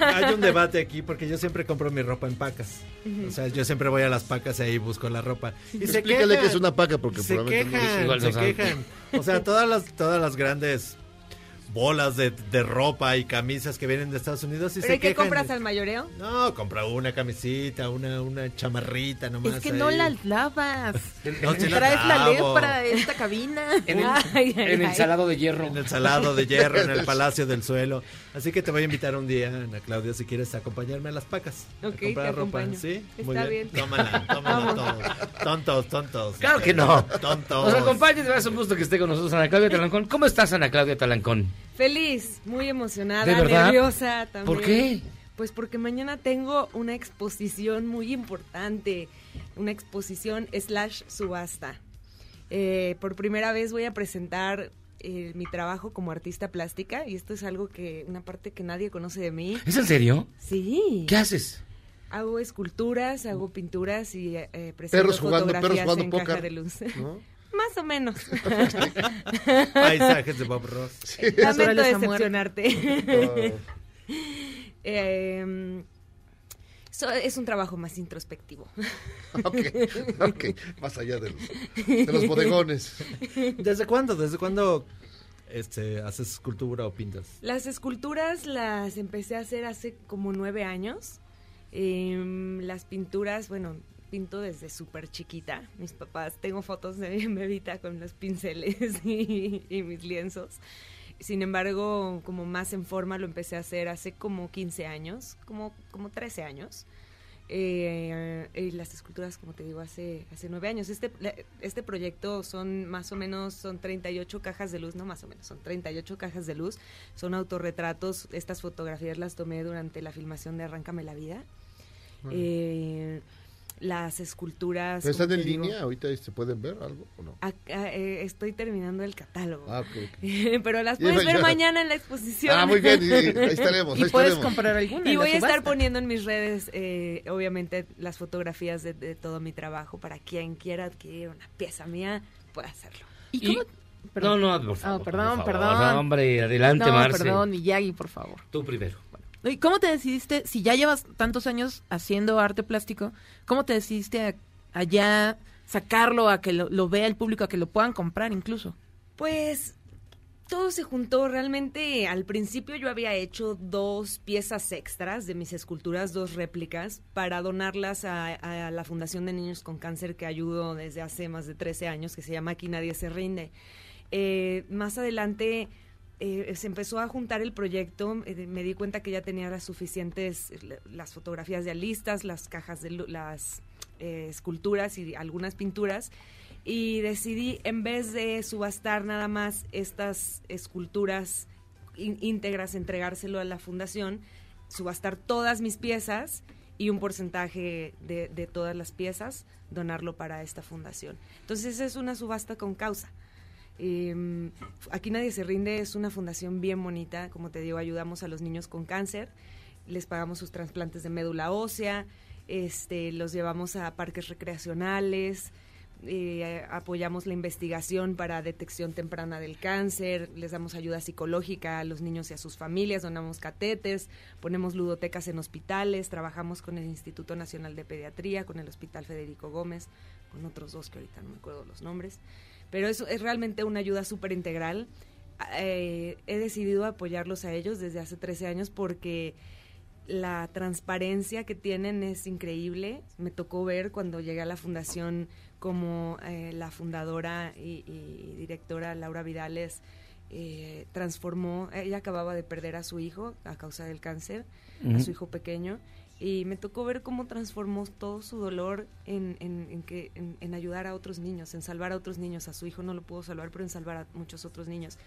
hay un debate aquí porque yo siempre compro mi ropa en pacas. O sea, yo siempre voy a las pacas y ahí busco la ropa. Y se Explícale quejan. que es una paca porque se probablemente no quejan, Igual se quejan. O sea, todas las, todas las grandes bolas de, de ropa y camisas que vienen de Estados Unidos y ¿Pero se y qué quejan. compras al mayoreo? No, compra una camisita, una, una chamarrita nomás. Es que ahí. no las lavas. No, las Traes la lámpara de esta cabina. En el, Ay, ay, en el ay. salado de hierro. En el salado de hierro, en el Palacio del Suelo. Así que te voy a invitar un día, Ana Claudia, si quieres acompañarme a las pacas. a Ok, comprar te ropa. acompaño. ¿Sí? Está bien. Tómala, tómala todos. Tontos, tontos. Claro que no. Tontos. Nos acompaña, es un gusto que esté con nosotros Ana Claudia Talancón. ¿Cómo estás, Ana Claudia Talancón? Feliz, muy emocionada, ¿De verdad? nerviosa también. ¿Por qué? Pues porque mañana tengo una exposición muy importante, una exposición slash subasta. Eh, por primera vez voy a presentar eh, mi trabajo como artista plástica y esto es algo que, una parte que nadie conoce de mí. ¿Es en serio? Sí. ¿Qué haces? Hago esculturas, hago pinturas y eh, eh, presento Perros jugando, perros fotografías jugando en póker, caja de luz. ¿no? Más o menos. Paisajes de Bob Ross. Sí. Lamento decepcionarte. Eh, so- es un trabajo más introspectivo. Ok, ok, más allá de los, de los bodegones. ¿Desde cuándo? ¿Desde cuándo este, haces escultura o pintas? Las esculturas las empecé a hacer hace como nueve años. Em, las pinturas, bueno, pinto desde súper chiquita. Mis papás, tengo fotos de mi bebita con los pinceles y, y mis lienzos. Sin embargo, como más en forma lo empecé a hacer hace como 15 años, como, como 13 años. Eh, y las esculturas, como te digo, hace, hace nueve años. Este, este proyecto son más o menos, son 38 cajas de luz, no más o menos, son 38 cajas de luz. Son autorretratos. Estas fotografías las tomé durante la filmación de Arráncame la Vida. Eh, las esculturas... ¿Pero como ¿Están en digo, línea? ¿Ahorita se pueden ver algo o no? acá, eh, estoy terminando el catálogo. Ah, ok, ok. Pero las puedes ver mañana en la exposición. Ah, muy bien, y- y ahí estaremos, Y ahí puedes estaremos. comprar alguna. Y voy a estar poniendo en mis redes, eh, obviamente, las fotografías de, de todo mi trabajo para quien quiera adquirir una pieza mía, pueda hacerlo. ¿Y Y- cómo? No, no, por Ah, favor. perdón, por favor. perdón. hombre, adelante, no, Marce. perdón, Miyagi, por favor. Tú primero. ¿Y cómo te decidiste, si ya llevas tantos años haciendo arte plástico, cómo te decidiste a, a ya sacarlo, a que lo, vea el público, a que lo puedan comprar incluso? Pues todo se juntó. Realmente al principio yo había hecho dos piezas extras de mis esculturas, dos réplicas, para donarlas a, a la Fundación de Niños con Cáncer que ayudo desde hace más de 13 años, que se llama Aquí Nadie se rinde. Eh, más adelante eh, se empezó a juntar el proyecto, eh, me di cuenta que ya tenía las suficientes, las fotografías ya listas, las cajas de las eh, esculturas y algunas pinturas y decidí en vez de subastar nada más estas esculturas ín- íntegras, entregárselo a la fundación, subastar todas mis piezas y un porcentaje de, de todas las piezas, donarlo para esta fundación. Entonces es una subasta con causa. Eh, aquí nadie se rinde, es una fundación bien bonita, como te digo, ayudamos a los niños con cáncer, les pagamos sus trasplantes de médula ósea, este, los llevamos a parques recreacionales, eh, apoyamos la investigación para detección temprana del cáncer, les damos ayuda psicológica a los niños y a sus familias, donamos catéteres, ponemos ludotecas en hospitales, trabajamos con el Instituto Nacional de Pediatría, con el Hospital Federico Gómez, con otros dos que ahorita no me acuerdo los nombres, pero eso es realmente una ayuda súper integral. Eh, he decidido apoyarlos a ellos desde hace 13 años porque la transparencia que tienen es increíble. Me tocó ver cuando llegué a la fundación como eh, la fundadora y, y directora Laura Vidales eh, transformó, ella acababa de perder a su hijo a causa del cáncer, a su hijo pequeño, y me tocó ver cómo transformó todo su dolor en, en- en que, en, en ayudar a otros niños, en salvar a otros niños. A su hijo no lo pudo salvar, pero en salvar a muchos otros niños.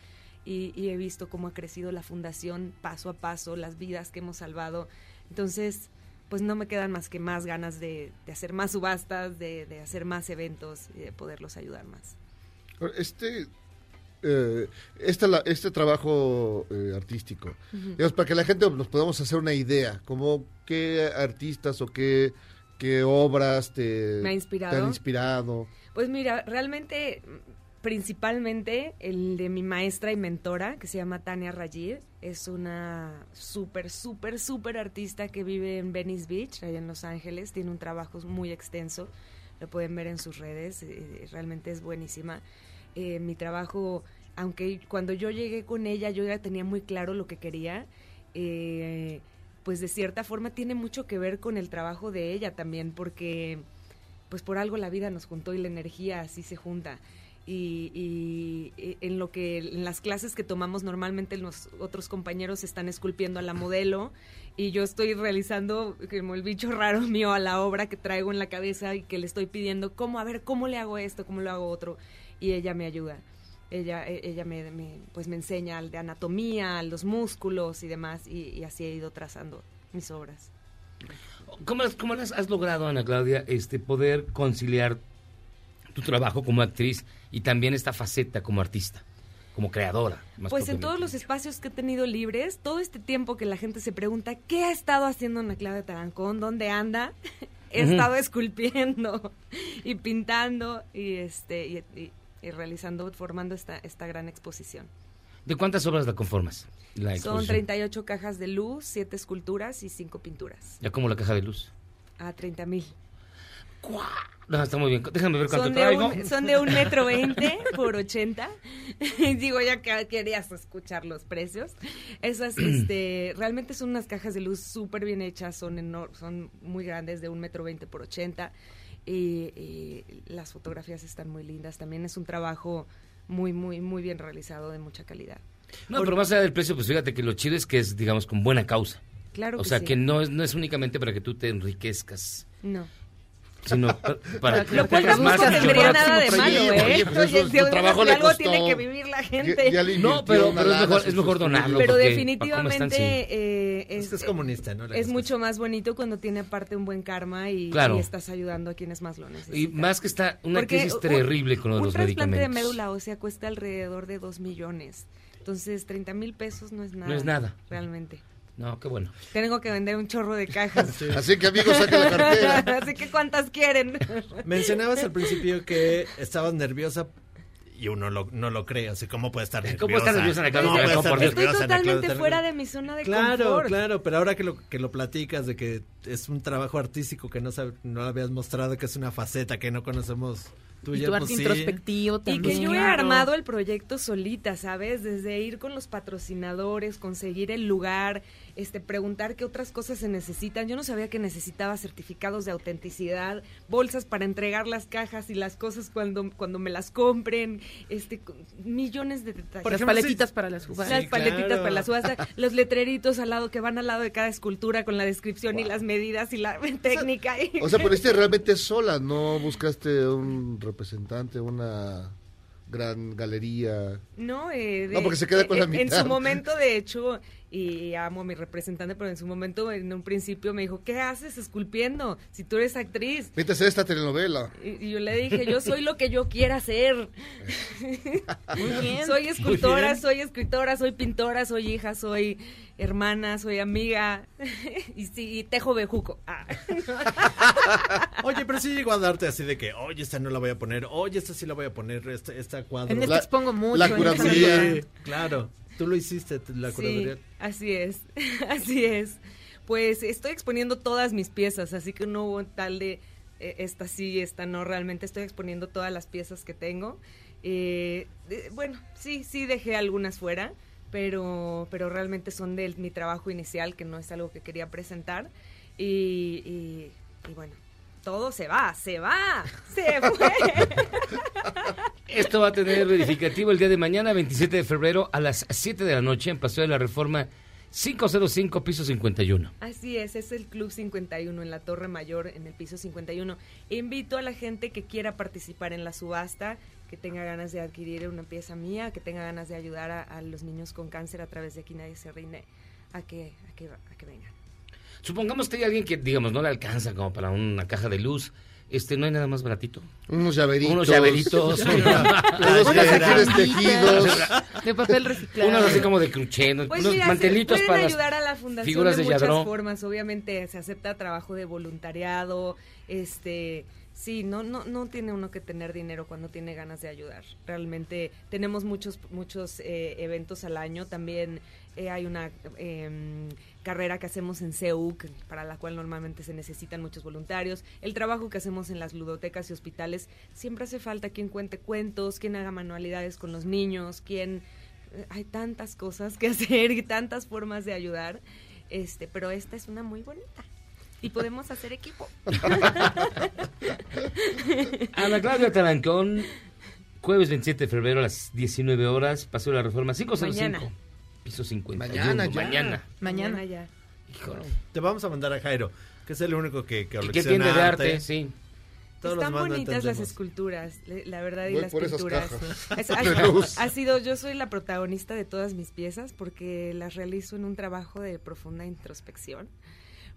Y, y he visto cómo ha crecido la fundación paso a paso, las vidas que hemos salvado. Entonces, pues no me quedan más que más ganas de, de hacer más subastas, de, de hacer más eventos y de poderlos ayudar más. Este, eh, esta la- este trabajo eh, artístico, digamos, para que la gente nos podamos hacer una idea, como qué artistas o qué, qué obras te, Me ha inspirado. te han inspirado. Pues mira, realmente, principalmente el de mi maestra y mentora, que se llama Tania Rayid, es una súper, súper, súper artista que vive en Venice Beach, allá en Los Ángeles, tiene un trabajo muy extenso, lo pueden ver en sus redes, eh, realmente es buenísima. Eh, mi trabajo, aunque cuando yo llegué con ella yo ya tenía muy claro lo que quería, eh, pues de cierta forma tiene mucho que ver con el trabajo de ella también, porque pues por algo la vida nos juntó y la energía así se junta. Y, y- y en lo que en las clases que tomamos normalmente los otros compañeros están esculpiendo a la modelo y yo estoy realizando como el bicho raro mío a la obra que traigo en la cabeza y que le estoy pidiendo cómo a ver cómo le hago esto cómo lo hago otro y ella me ayuda ella e- ella me, me- pues me enseña de anatomía los músculos y demás y, y así he ido trazando mis obras ¿Cómo, cómo has, has logrado, Ana Claudia, este, poder conciliar tu trabajo como actriz y también esta faceta como artista, como creadora? más Pues en todos los espacios que he tenido libres, todo este tiempo que la gente se pregunta, ¿qué ha estado haciendo Ana Claudia Tarancón? ¿Dónde anda? He estado esculpiendo y pintando y este y, y- y realizando, formando esta, esta gran exposición. ¿De cuántas obras la conformas? La Son exposición? 38 cajas de luz, 7 esculturas y 5 pinturas. Ya como la caja de luz. A 30 mil. No, está muy bien. Déjame ver cuánto Son de, traigo. un, son de un metro veinte por 80. Digo, ya que querías escuchar los precios. Esas, este, realmente son unas cajas de luz súper bien hechas, son son muy grandes, de un metro veinte por 80. Y, y las fotografías están muy lindas. También es un trabajo muy, muy, muy bien realizado, de mucha calidad. No, pero más allá del precio, pues fíjate que lo chido es que es, digamos, con buena causa. Claro O que sea, sí. que no es, no es únicamente para que tú te enriquezcas, No. Sino pa- para que Lo cual tampoco más tendría nada de malo, ¿eh? Oye, pues eso es- de- tu trabajo de le algo costó- tiene que vivir la gente. Ya- ya le No, pero, es mejor, es mejor donarlo. Pero porque, definitivamente eh, es, es comunista, ¿no? La es mucho más bonito cuando tiene aparte un buen karma y, Claro. y estás ayudando a quienes más lo necesitan. Y más que está una Porque crisis un- terrible con lo de un los trasplante de medicamentos. médula ósea cuesta alrededor de 2 millones. Entonces, 30 mil pesos no es nada. es nada. Realmente. No, qué bueno. Tengo que vender un chorro de cajas. Así que, amigos, saquen la cartera. Así que, ¿cuántas quieren? Mencionabas al principio que estabas nerviosa y uno lo- no lo cree, así cómo puede estar nerviosa. ¿Cómo estar nerviosa Ana Claudia ¿Cómo puede estar? Estoy totalmente Tarancón? fuera de mi zona de Claro, confort. claro, pero ahora que lo que lo platicas de que es un trabajo artístico que no sab- no habías mostrado que es una faceta que no conocemos tuya, y tu pues arte sí. introspectivo Y también. que yo he Claro. armado el proyecto solita, ¿sabes? Desde ir con los patrocinadores, conseguir el lugar, este, preguntar qué otras cosas se necesitan. Yo no sabía que necesitaba certificados de autenticidad, bolsas para entregar las cajas y las cosas cuando, cuando me las compren, este, millones de detalles. Por Las ejemplo, paletitas sí. para la subasta. Las paletitas claro. para la subasta, los letreritos al lado que van al lado de cada escultura con la descripción y las medidas y la técnica. y- O sea, pero este realmente sola, no buscaste un representante, una gran galería. No, eh, No, porque se queda con la mitad. En su momento, de hecho, y amo a mi representante, pero en su momento, en un principio, me dijo, ¿qué haces esculpiendo si tú eres actriz? Vete a esta telenovela. Y, y yo le dije, yo soy lo que yo quiera ser. Muy bien. Soy Muy escultora, bien. soy escritora, soy pintora, soy hija, soy hermana, soy amiga. y sí, y tejo bejuco. Ah. Oye, pero sí llegó a darte así de que, oye, esta no la voy a poner, oye, esta sí la voy a poner, esta, esta cuadro. En esta La- expongo mucho, La curaduría. esta- Sí, claro. Tú lo hiciste, la Sí, así es, así es. Pues estoy exponiendo todas mis piezas, así que no hubo tal de eh, esta sí, esta no, realmente estoy exponiendo todas las piezas que tengo. Eh, bueno, sí, sí dejé algunas fuera, pero, pero realmente son de mi trabajo inicial, que no es algo que quería presentar. Y, y- y bueno, todo se va, se va, se fue. Esto va a tener verificativo el día de mañana, 27 de febrero, a las 7 de la noche, en Paseo de la Reforma 505, piso 51. Así es, es el Club 51 en la Torre Mayor, en el piso 51. Invito a la gente que quiera participar en la subasta, que tenga ganas de adquirir una pieza mía, que tenga ganas de ayudar a, a los niños con cáncer a través de Aquí Nadie Se Rinde, a que, a que, a que vengan. Supongamos que hay alguien que, digamos, no le alcanza como para una caja de luz. Este, ¿no hay nada más baratito? Unos llaveritos. Unos llaveritos. Unos tejidos. De papel reciclado. Unos así como de cruché, ¿no? Pues unos mira, se mantelitos pueden para ayudar a la fundación figuras de, de muchas formas. Obviamente se acepta trabajo de voluntariado, este, sí, no, no, no tiene uno que tener dinero cuando tiene ganas de ayudar. Realmente tenemos muchos, muchos eh, eventos al año. También eh, hay una em, carrera que hacemos en CEUC, para la cual normalmente se necesitan muchos voluntarios. El trabajo que hacemos en las ludotecas y hospitales, siempre hace falta quien cuente cuentos, quien haga manualidades con los niños, quien eh, hay tantas cosas que hacer y tantas formas de ayudar, este, pero esta es una muy bonita. Y podemos hacer equipo. Ana Claudia Talancón, jueves 27 de febrero a las 19 horas, pasó la reforma 505, Mañana. Piso 50. Mañana ya. Mañana. Mañana ya. Híjole. Te vamos a mandar a Jairo, que es el único que, que que colecciona entiende de arte, sí. Todos los Están bonitas las esculturas, la verdad, y Voy las por esas pinturas. cajas. Es- De ha, luz. ha sido, yo soy la protagonista de todas mis piezas porque las realizo en un trabajo de profunda introspección,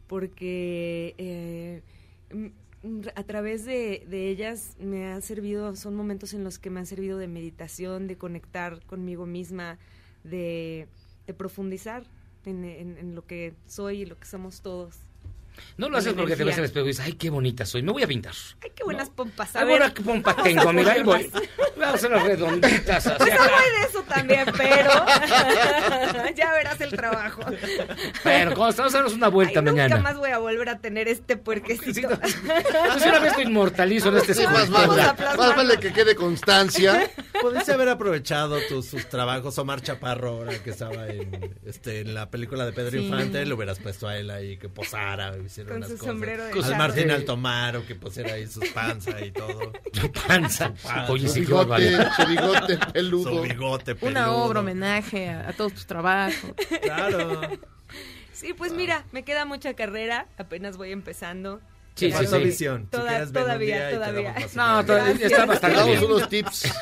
porque eh, a través de, de ellas me ha servido, son momentos en los que me han servido de meditación, de conectar conmigo misma, de, profundizar en- en lo que soy y lo que somos todos. No lo haces porque te ves al espejo y dices, ay, qué bonita soy, me voy a pintar. Ay, qué buenas pompas. a Ay, ver. buena pompa tengo, mira, ahí voy. Vamos a hacer las redonditas hacia Pues acá. algo hay de eso también, pero ya verás el trabajo. Bueno, cuando estamos a darnos una vuelta Ay, mañana. Nunca más voy a volver a tener este puerquecito. Pues una vez lo inmortalizo en este Sí, más vale, más vale que quede constancia. Pudiste haber aprovechado tus, sus trabajos, Omar Chaparro, ahora que estaba en, este, en la película de Pedro Sí. Infante, le hubieras puesto a él ahí que posara, Con su cosas. sombrero de Al. Martín Sí. Altomaro, que pusiera ahí sus panza y todo. Su panza. Oye, Su bigote, su bigote peludo. Su bigote peludo. Una obra, homenaje a, a todos tus trabajos. Claro. Sí, pues mira, me queda mucha carrera, apenas voy empezando. Sí, sí, sí. visión. Si Toda- un todavía, todavía. No, todavía está Te bastante damos unos tips.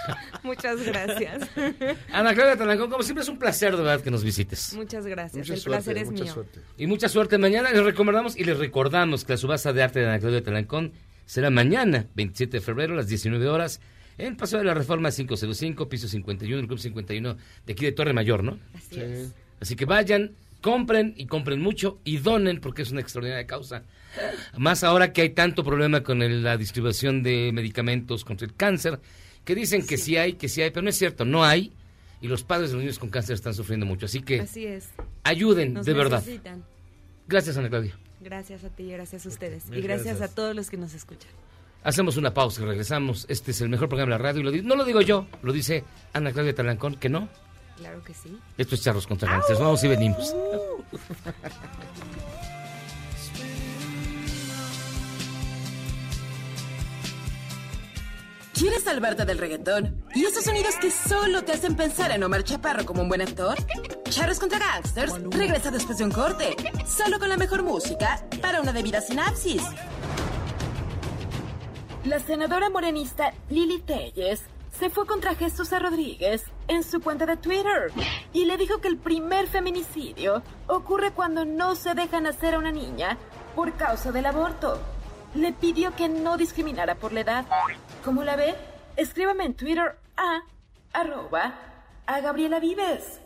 Muchas gracias. Ana Claudia Talancón, como siempre es un placer de verdad que nos visites. Muchas gracias. Mucha el suerte, placer es mucha mío. suerte. Y mucha suerte mañana. Les recomendamos y les recordamos que la subasta de arte de Ana Claudia Talancón será mañana, 27 de febrero, a las 19 horas, en Paseo de la Reforma 505, piso 51, el Club 51 de aquí de Torre Mayor, ¿no? Así es. Así que vayan, compren y compren mucho y donen porque es una extraordinaria causa. Más ahora que hay tanto problema con el- la distribución de medicamentos contra el cáncer, que dicen que sí. hay, que sí hay, pero no es cierto, no hay. Y los padres de los niños con cáncer están sufriendo mucho. Así que Así es. ayuden, Nos de verdad. Gracias, Ana Claudia. Gracias a ti y gracias a ustedes. Mil y gracias, gracias. a todos los que nos escuchan. Hacemos una pausa y regresamos. Este es el mejor programa de la radio. Y lo no lo digo yo, lo dice Ana Claudia Talancón, que no. Claro que sí. Esto es Charros contra Gangsters. Vamos y venimos. ¿Quieres salvarte del reggaetón? ¿Y esos sonidos que solo te hacen pensar en Omar Chaparro como un buen actor? Charros contra Gangsters regresa después de un corte, solo con la mejor música para una debida sinapsis. La senadora morenista Lili Telles se fue contra Jesús Rodríguez en su cuenta de Twitter y le dijo que el primer feminicidio ocurre cuando no se deja nacer a una niña por causa del aborto. Le pidió que no discriminara por la edad. ¿Cómo la ve? Escríbame en Twitter a arroba a Gabriela Vives.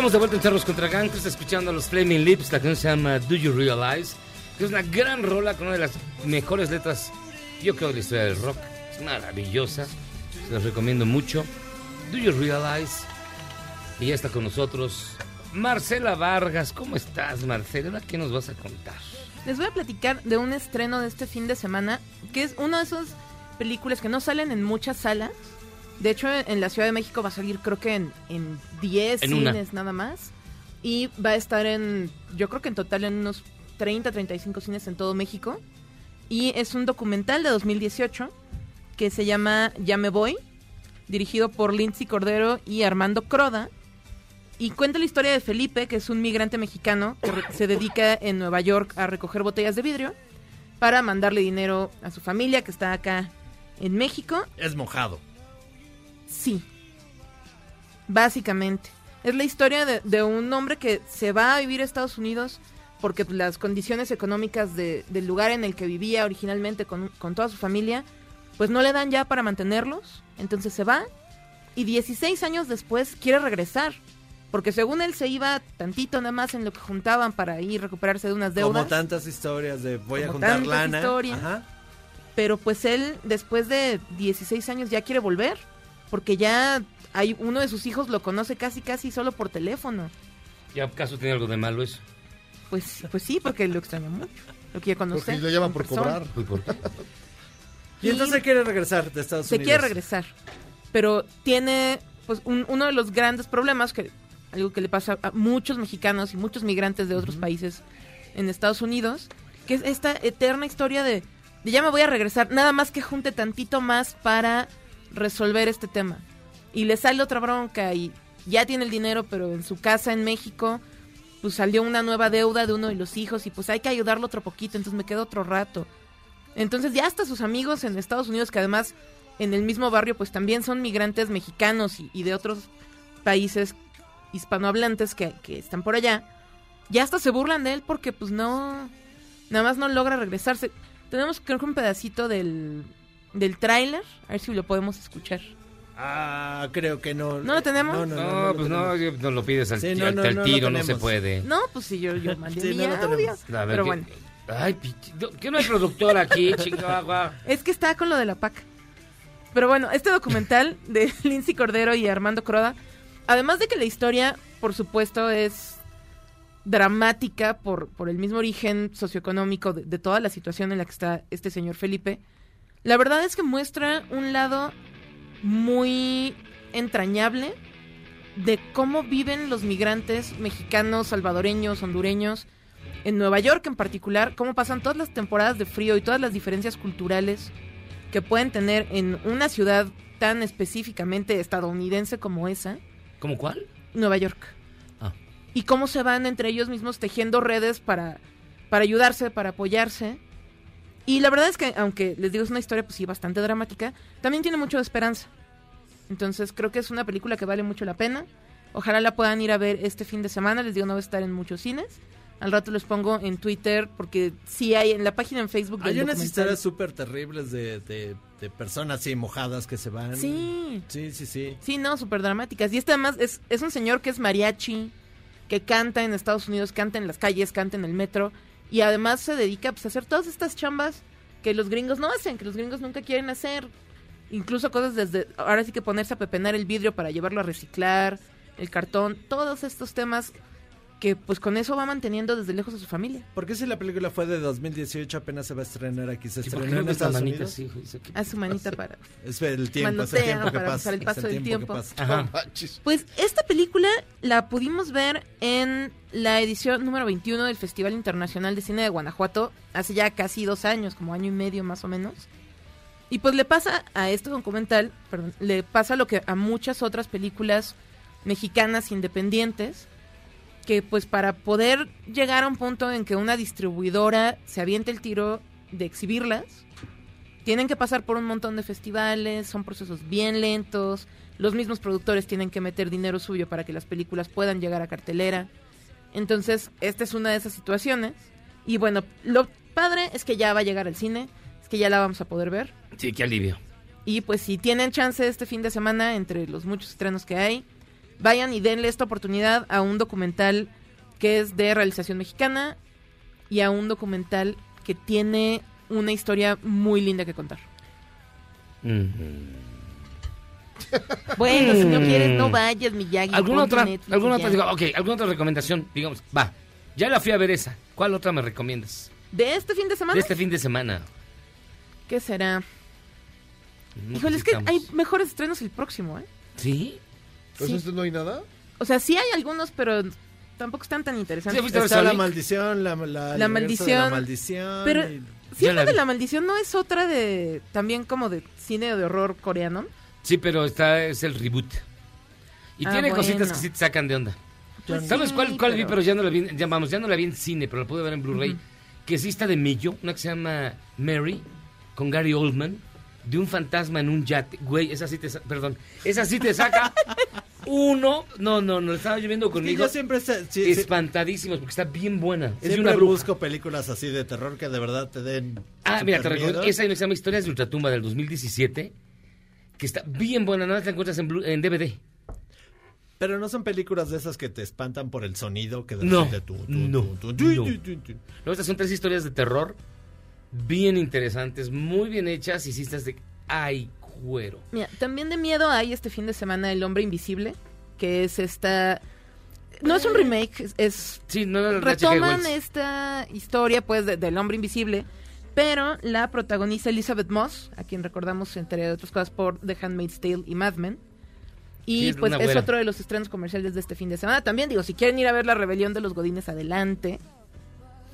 Estamos de vuelta en Charros contra Gangsters escuchando a los Flaming Lips. La canción se llama Do You Realize? Que es una gran rola con una de las mejores letras, yo creo, de la historia del rock. Maravillosa. Se los recomiendo mucho. Do You Realize? Y ya está con nosotros Marcela Vargas. ¿Cómo estás, Marcela? ¿Qué nos vas a contar? Les voy a platicar de un estreno de este fin de semana, que es una de esas películas que no salen en muchas salas. De hecho, en la Ciudad de México va a salir creo que en, en 10 En una. cines nada más. Y va a estar en, yo creo que en total en unos 30, 35 cines en todo México. Y es un documental de 2018 que se llama Ya me voy, dirigido por Lindsay Cordero y Armando Croda. Y cuenta la historia de Felipe, que es un migrante mexicano que se dedica en Nueva York a recoger botellas de vidrio para mandarle dinero a su familia que está acá en México. Es mojado. Sí. Básicamente. Es la historia de, de un hombre que se va a vivir a Estados Unidos porque las condiciones económicas de- del lugar en el que vivía originalmente con, con toda su familia, pues no le dan ya para mantenerlos. Entonces se va y 16 años después quiere regresar. Porque según él se iba tantito nada más en lo que juntaban para ir recuperarse de unas deudas. Como tantas historias de voy a juntar lana. historias. Ajá. Pero pues él, después de 16 años, ya quiere volver. Porque ya hay uno de sus hijos lo conoce casi, casi solo por teléfono. ¿Ya acaso tiene algo de malo eso? Pues, pues sí, porque lo extraña mucho. Lo quiere conocer. Porque lo llaman por persona. cobrar. Y entonces quiere regresar de Estados Se Unidos. quiere regresar. Pero tiene pues un- uno de los grandes problemas, que algo que le pasa a muchos mexicanos y muchos migrantes de otros países en Estados Unidos, que es esta eterna historia de, de ya me voy a regresar, nada más que junte tantito más para resolver este tema. Y le sale otra bronca y ya tiene el dinero, pero en su casa en México, pues salió una nueva deuda de uno de los hijos y pues hay que ayudarlo otro poquito, entonces me quedo otro rato. Entonces ya hasta sus amigos en Estados Unidos, que además en el mismo barrio pues también son migrantes mexicanos y, y de otros países hispanohablantes que, que están por allá, ya hasta se burlan de él porque pues no, nada más no logra regresarse. Tenemos creo que un pedacito del, del tráiler, a ver si lo podemos escuchar. Ah, creo que no. ¿No lo tenemos? No, no, No, no, pues no, yo- no lo pides al, Sí, al- no, no, al no lo tiro, no se puede. No, pues sí, yo, yo mandé Sí, mi audio. Pero ¿qué- bueno, Ay, ¿qué no hay productor aquí, Chihuahua? es que está con lo de la PAC. Pero bueno, este documental de Lindsay Cordero y Armando Croda, además de que la historia, por supuesto, es dramática por, por el mismo origen socioeconómico de, de toda la situación en la que está este señor Felipe, la verdad es que muestra un lado muy entrañable de cómo viven los migrantes mexicanos, salvadoreños, hondureños, en Nueva York en particular, cómo pasan todas las temporadas de frío y todas las diferencias culturales que pueden tener en una ciudad tan específicamente estadounidense como esa, ¿Cómo cuál? Nueva York. Ah. Y cómo se van entre ellos mismos tejiendo redes para, para ayudarse, para apoyarse. Y la verdad es que, aunque les digo es una historia pues sí bastante dramática, también tiene mucho de esperanza. Entonces creo que es una película que vale mucho la pena. Ojalá la puedan ir a ver este fin de semana. Les digo, no va a estar en muchos cines. Al rato les pongo en Twitter porque sí hay en la página en Facebook. Hay unas historias súper terribles de, de, de personas así mojadas que se van. Sí. Sí, sí, sí. Sí, no, súper dramáticas. Y este además es, es un señor que es mariachi, que canta en Estados Unidos, canta en las calles, canta en el metro. Y además se dedica pues, a hacer todas estas chambas que los gringos no hacen, que los gringos nunca quieren hacer. Incluso cosas desde, ahora sí que ponerse a pepenar el vidrio para llevarlo a reciclar, el cartón, todos estos temas que pues con eso va manteniendo desde lejos a su familia. ¿Por qué si la película fue de 2018 apenas se va a estrenar aquí? ¿Se Sí, ¿por qué estrenó en Estados manita Unidos? A su manita para... Es el tiempo, es el tiempo que para pasa. pasar el paso del tiempo. Pues esta película la pudimos ver en la edición número 21 del Festival Internacional de Cine de Guanajuato hace ya casi dos años, como año y medio más o menos. Y pues le pasa a este documental, perdón, le pasa lo que a muchas otras películas mexicanas independientes, que pues para poder llegar a un punto en que una distribuidora se aviente el tiro de exhibirlas, tienen que pasar por un montón de festivales, son procesos bien lentos, los mismos productores tienen que meter dinero suyo para que las películas puedan llegar a cartelera. Entonces, esta es una de esas situaciones. Y bueno, lo padre es que ya va a llegar al cine, es que ya la vamos a poder ver. Sí, qué alivio. Y pues si tienen chance este fin de semana, entre los muchos estrenos que hay, vayan y denle esta oportunidad a un documental que es de realización mexicana y a un documental que tiene una historia muy linda que contar. Bueno, si no quieres, no vayas, Miyagi. ¿Alguna otra, Netflix alguna otra, digo, ok, alguna otra recomendación? Digamos, va. Ya la fui a ver esa. ¿Cuál otra me recomiendas? ¿De este fin de semana? De este fin de semana. ¿Qué será? No Híjole, es que hay mejores estrenos el próximo, ¿eh? ¿Sí? ¿Pues Sí. este no hay nada? O sea, sí hay algunos, pero tampoco están tan interesantes. Está la maldición, la, la, La maldición. La maldición. Pero y- si Ya es la la de la maldición, ¿no es otra de también como de cine de horror coreano? Sí, pero está, es el reboot. Y Ah, tiene cositas bueno. que sí te sacan de onda. Pues ¿Sabes sí, cuál, cuál vi? pero- Pero ya no la vi, ya, vamos, ya no la vi en cine, pero la pude ver en Blu-ray. Ujú. Que sí está de Millo, una que se llama Mary, con Gary Oldman, de un fantasma en un yate. Güey, esa sí te, sa- perdón, esa sí te saca uno. No, no, no, estaba lloviendo Es que conmigo. yo siempre, se- espantadísimos, porque está bien buena. Es siempre una bruja. busco películas así de terror que de verdad te den. Ah, mira, te miedo. Esa se llama Historias de Ultratumba del 2017, que está bien buena, nada más la encuentras en, DVD. Pero no son películas de esas que te espantan por el sonido que de No, repente tú, tú, no, tú, tú, no. No, estas son tres historias de terror bien interesantes, muy bien hechas y estás de... ¡Ay, cuero! Mira, también de miedo hay este fin de semana El Hombre Invisible, que es esta... No es un remake, es-. Sí, no de Retoman esta historia, pues, de- del Hombre Invisible, pero la protagoniza Elizabeth Moss, a quien recordamos, entre otras cosas, por The Handmaid's Tale y Mad Men. Y Sí, pues es otro de los estrenos comerciales de este fin de semana. También digo, si quieren ir a ver La Rebelión de los Godines, adelante.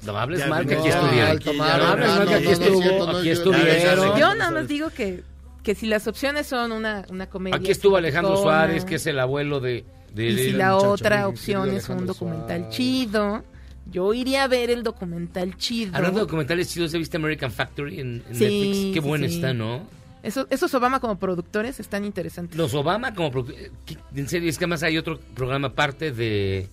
No hables Ya mal, vi- que aquí estuvieron. No hables mal, que aquí estuvo, aquí yo- estuvieron. Yo nada más digo que, que si las opciones son una, una comedia... Aquí estuvo Alejandro Suárez, que es el abuelo de... de- Y si la muchacho. otra opción es un documental Suárez. chido, yo iría a ver el documental chido. Hablando de documentales chidos, ¿ya viste American Factory en, en Sí, Netflix? Qué sí, buena sí. está, ¿no? Esos, esos Obama como productores están interesantes. Los Obama como... produ- ¿qué- En serio, es que además hay otro programa aparte de...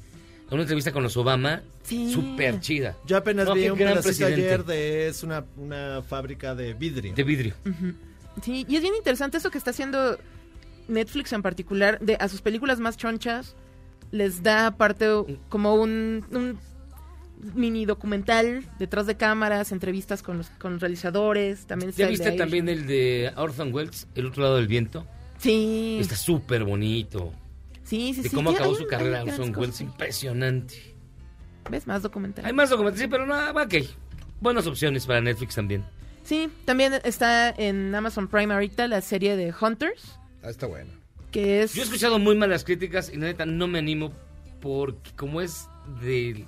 Una entrevista con los Obama, Sí. súper chida. Yo apenas No, vi un gran pedacito presidente. ayer de es una, una fábrica de vidrio. De vidrio. Sí, y es bien interesante eso que está haciendo Netflix en particular, de a sus películas más chonchas les da aparte como un, un mini documental detrás de cámaras, entrevistas con los, con los realizadores, también está ¿Ya viste también el de Orson Welles, El otro lado del viento? Sí. Está súper bonito. Sí, sí, de sí. cómo sí, acabó hay- su carrera Orson. Welles, impresionante. ¿Ves? Más documentales. Hay más documentales, sí, pero no, ok. Buenas opciones para Netflix también. Sí, también está en Amazon Prime ahorita la serie de Hunters, Ah, está bueno. que es... Yo he escuchado muy malas críticas y la neta no me animo porque como es de,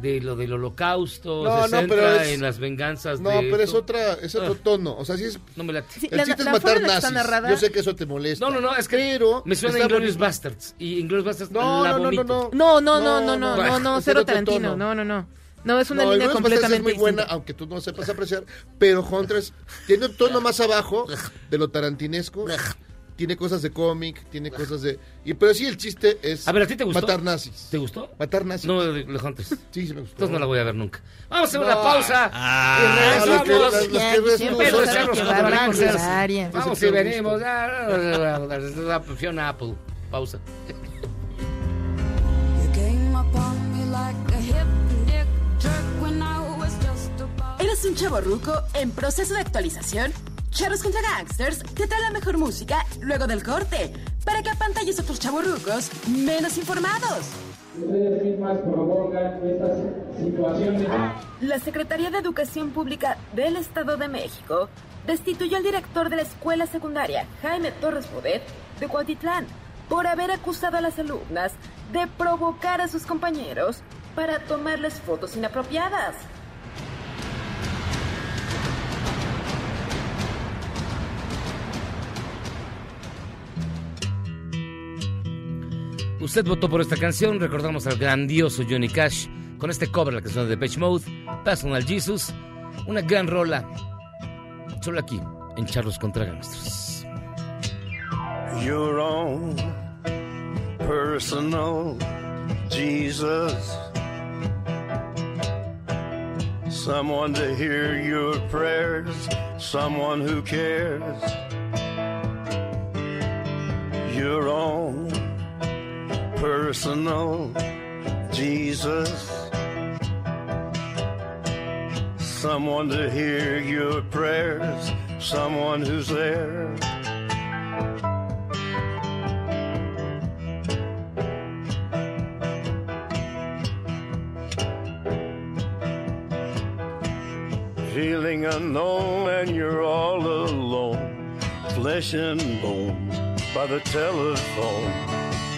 de lo del holocausto, No, se no, centra pero es- en las venganzas No, de pero es esto. otra, es otro Ah. tono. O sea, sí es. No me late. Sí, el la- chiste la es matar nazis. narrada- Yo sé que eso te molesta. No, no, no, es que Pero me suena a bonito. Bastards y Inglourious Bastards No, la no, no, vomito. no, no. No, no, no, No, no, no, no, no, no, es cero Tarantino, tono. no, no, no. No, es una No, línea completamente es muy buena, distinta. aunque tú no sepas apreciar. Pero Hunters tiene un tono más abajo de lo tarantinesco. Tiene cosas de cómic, tiene cosas de... Y, pero sí, el chiste es A ver, ¿a ti te gustó? matar nazis. ¿Te gustó? Matar nazis. No, los Hunters. Sí, sí me gustó. Entonces no la voy a ver nunca. Vamos a hacer No. una pausa. Ah, y regresamos. los que- los que. Vamos y venimos. La opción Apple. Pausa. ¿Eres un chavo ruco en proceso de actualización? Charros contra Gangsters te trae la mejor música luego del corte para que apantalles a otros chavos rucos menos informados. La Secretaría de Educación Pública del Estado de México destituyó al director de la escuela secundaria, Jaime Torres Bodet, de Cuautitlán, por haber acusado a las alumnas de provocar a sus compañeros para tomarles fotos inapropiadas. Usted votó por esta canción, recordamos al grandioso Johnny Cash con este cover, la canción de Depeche Mode, Personal Jesus, una gran rola, solo aquí, en Charlos contra your own personal Jesus. Someone to hear your prayers, someone who cares. Your own personal Jesus. Someone to hear your prayers, someone who's there. feeling unknown and you're all alone, flesh and bone by the telephone.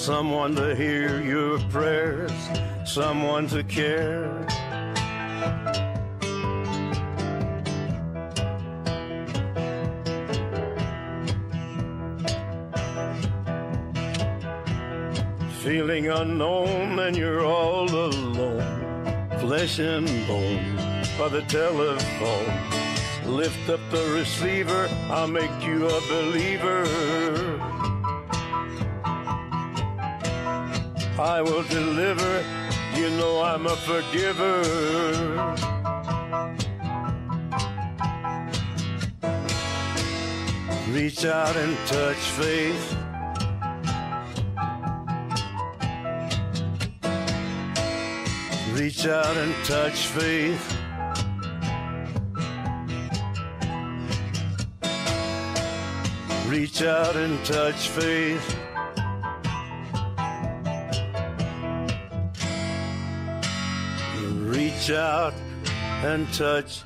Someone to hear your prayers, someone to care. Feeling unknown and you're all alone, flesh and bone by the telephone. Lift up the receiver, I'll make you a believer. I will deliver, you know I'm a forgiver. Reach out and touch faith. Reach out and touch faith. Reach out and touch faith. And touch.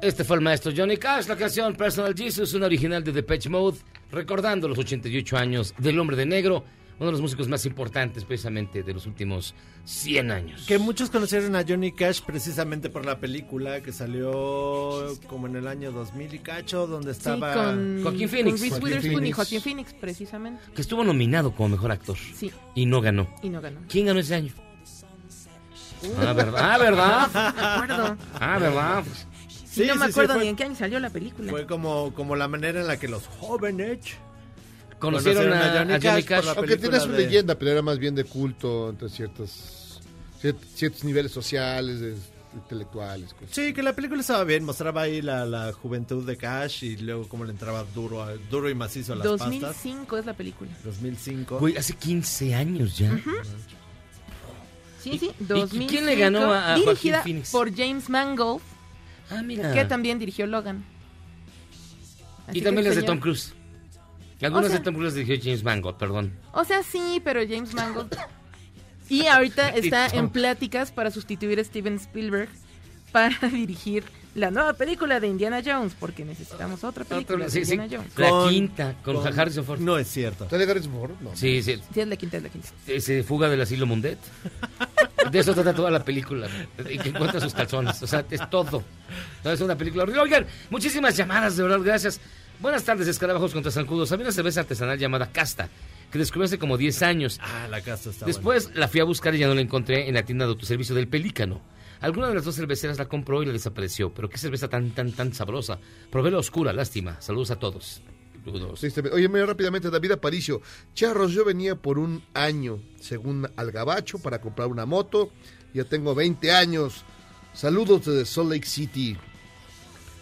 Este fue el maestro Johnny Cash, la canción Personal Jesus, una original de Depeche Mode, recordando los 88 años del hombre de negro, uno de los músicos más importantes precisamente de los últimos 100 años. Que muchos conocieron a Johnny Cash precisamente por la película que salió como en el año 2000 y cacho, donde estaba Sí, con Joaquín Phoenix. con Reese Joaquín Witherspoon y. Joaquín Phoenix, precisamente. Que estuvo nominado como mejor actor. Sí. Y no ganó. Y no ganó. ¿Quién ganó ese año? Ah, ¿verdad? Ah, ¿verdad? No me acuerdo. Ah, ¿verdad? Sí, no me sí, sí, acuerdo fue- ni en qué año salió la película. Fue como, como la manera en la que los jóvenes Conocieron a- a Johnny Cash por la Aunque tiene su de- leyenda, pero era más bien de culto entre ciertos, cier- ciertos niveles sociales, de- intelectuales. cosas. Sí, que la película estaba bien, mostraba ahí la, la juventud de Cash y luego cómo le entraba duro, a- duro y macizo a las pastas. 2005 es la película. 2005. Güey, hace 15 años ya. Sí, sí, ¿Y 2005. quién le ganó a- a Dirigida Phoenix? por James Mangold, Ah, mira. que también dirigió Logan. Así Y también las de Tom Cruise. Algunas O sea- de Tom Cruise dirigió James Mangold, perdón. O sea, sí, pero James Mangold. Y ahorita está en pláticas para sustituir a Steven Spielberg para dirigir la nueva película de Indiana Jones, porque necesitamos otra película sí, de sí. Indiana Jones. La quinta, con, Harrison Ford. No es cierto. ¿Sale Harrison Ford? No. Sí, sí. Sí, es la quinta, es la quinta. Eh, Se fuga del asilo Mundet. De eso trata toda la película. Y que encuentra sus calzones. O sea, es todo. No, es una película horrible. Oigan, muchísimas llamadas, de verdad, gracias. Buenas tardes, escarabajos contra zancudos. Había una cerveza artesanal llamada Casta, que descubrí hace como 10 años. Ah, la casa está Después la fui a buscar y ya no la encontré en la tienda de autoservicio del Pelícano. Alguna de las dos cerveceras la compró y la desapareció. Pero qué cerveza tan, tan, tan sabrosa. Probé la oscura, lástima. Saludos a todos. Saludos. Tristemente. Oye, mira rápidamente, David Aparicio. Charros, yo venía por un año, según al gabacho, para comprar una moto. Ya tengo 20 años. Saludos desde Salt Lake City.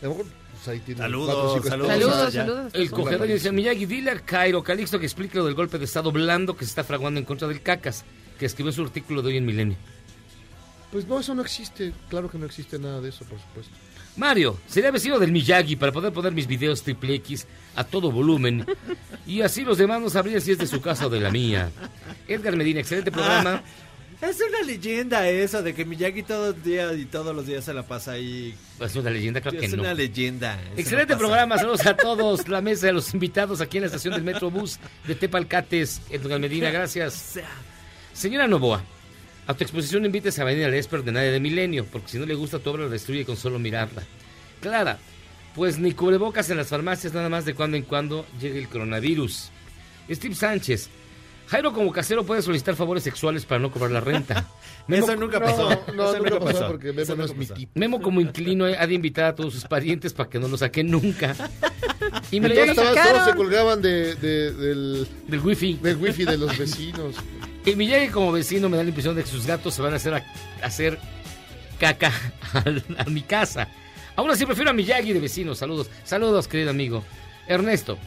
A lo mejor, pues, ahí tiene Saludos, cuatro o cinco saludos. Saludos, saludos. El cogedor dice, Miyagi, dile a Cairo Calixto que explique lo del golpe de estado blando que se está fraguando en contra del cacas, que escribió su artículo de hoy en Milenio. Pues no, eso no existe. Claro que no existe nada de eso, por supuesto. Mario, sería vecino del Miyagi para poder poner mis videos triple X a todo volumen. Y así los demás no sabrían si es de su casa o de la mía. Edgar Medina, excelente programa. Es una leyenda eso de que Miyagi todo el día y todos los días se la pasa ahí. Es una leyenda, claro que es no. una leyenda. Excelente programa, saludos a todos, la mesa de los invitados aquí en la estación del Metrobús de Tepalcates, Edgar Medina, gracias. Señora Novoa, a tu exposición invites a venir al Esper de Nadie de Milenio, porque si no le gusta tu obra la destruye con solo mirarla. Clara, pues ni cubrebocas en las farmacias, nada más de cuando en cuando llegue el coronavirus. Steve Sánchez, Jairo como casero puede solicitar favores sexuales para no cobrar la renta. Eso nunca pasó. No, Eso nunca nunca pasó pasó. porque Memo no es mi tipo. Memo como inquilino ha de invitar a todos sus parientes para que no lo saquen nunca. Y me Entonces, lo todos, sacaron. todos se colgaban de, de- del, del wifi. Del wifi de los vecinos. Y Miyagi como vecino me da la impresión de que sus gatos se van a hacer, a, hacer caca a, mi casa. Aún así prefiero a Miyagi de vecino. Saludos. Saludos, querido amigo. Ernesto,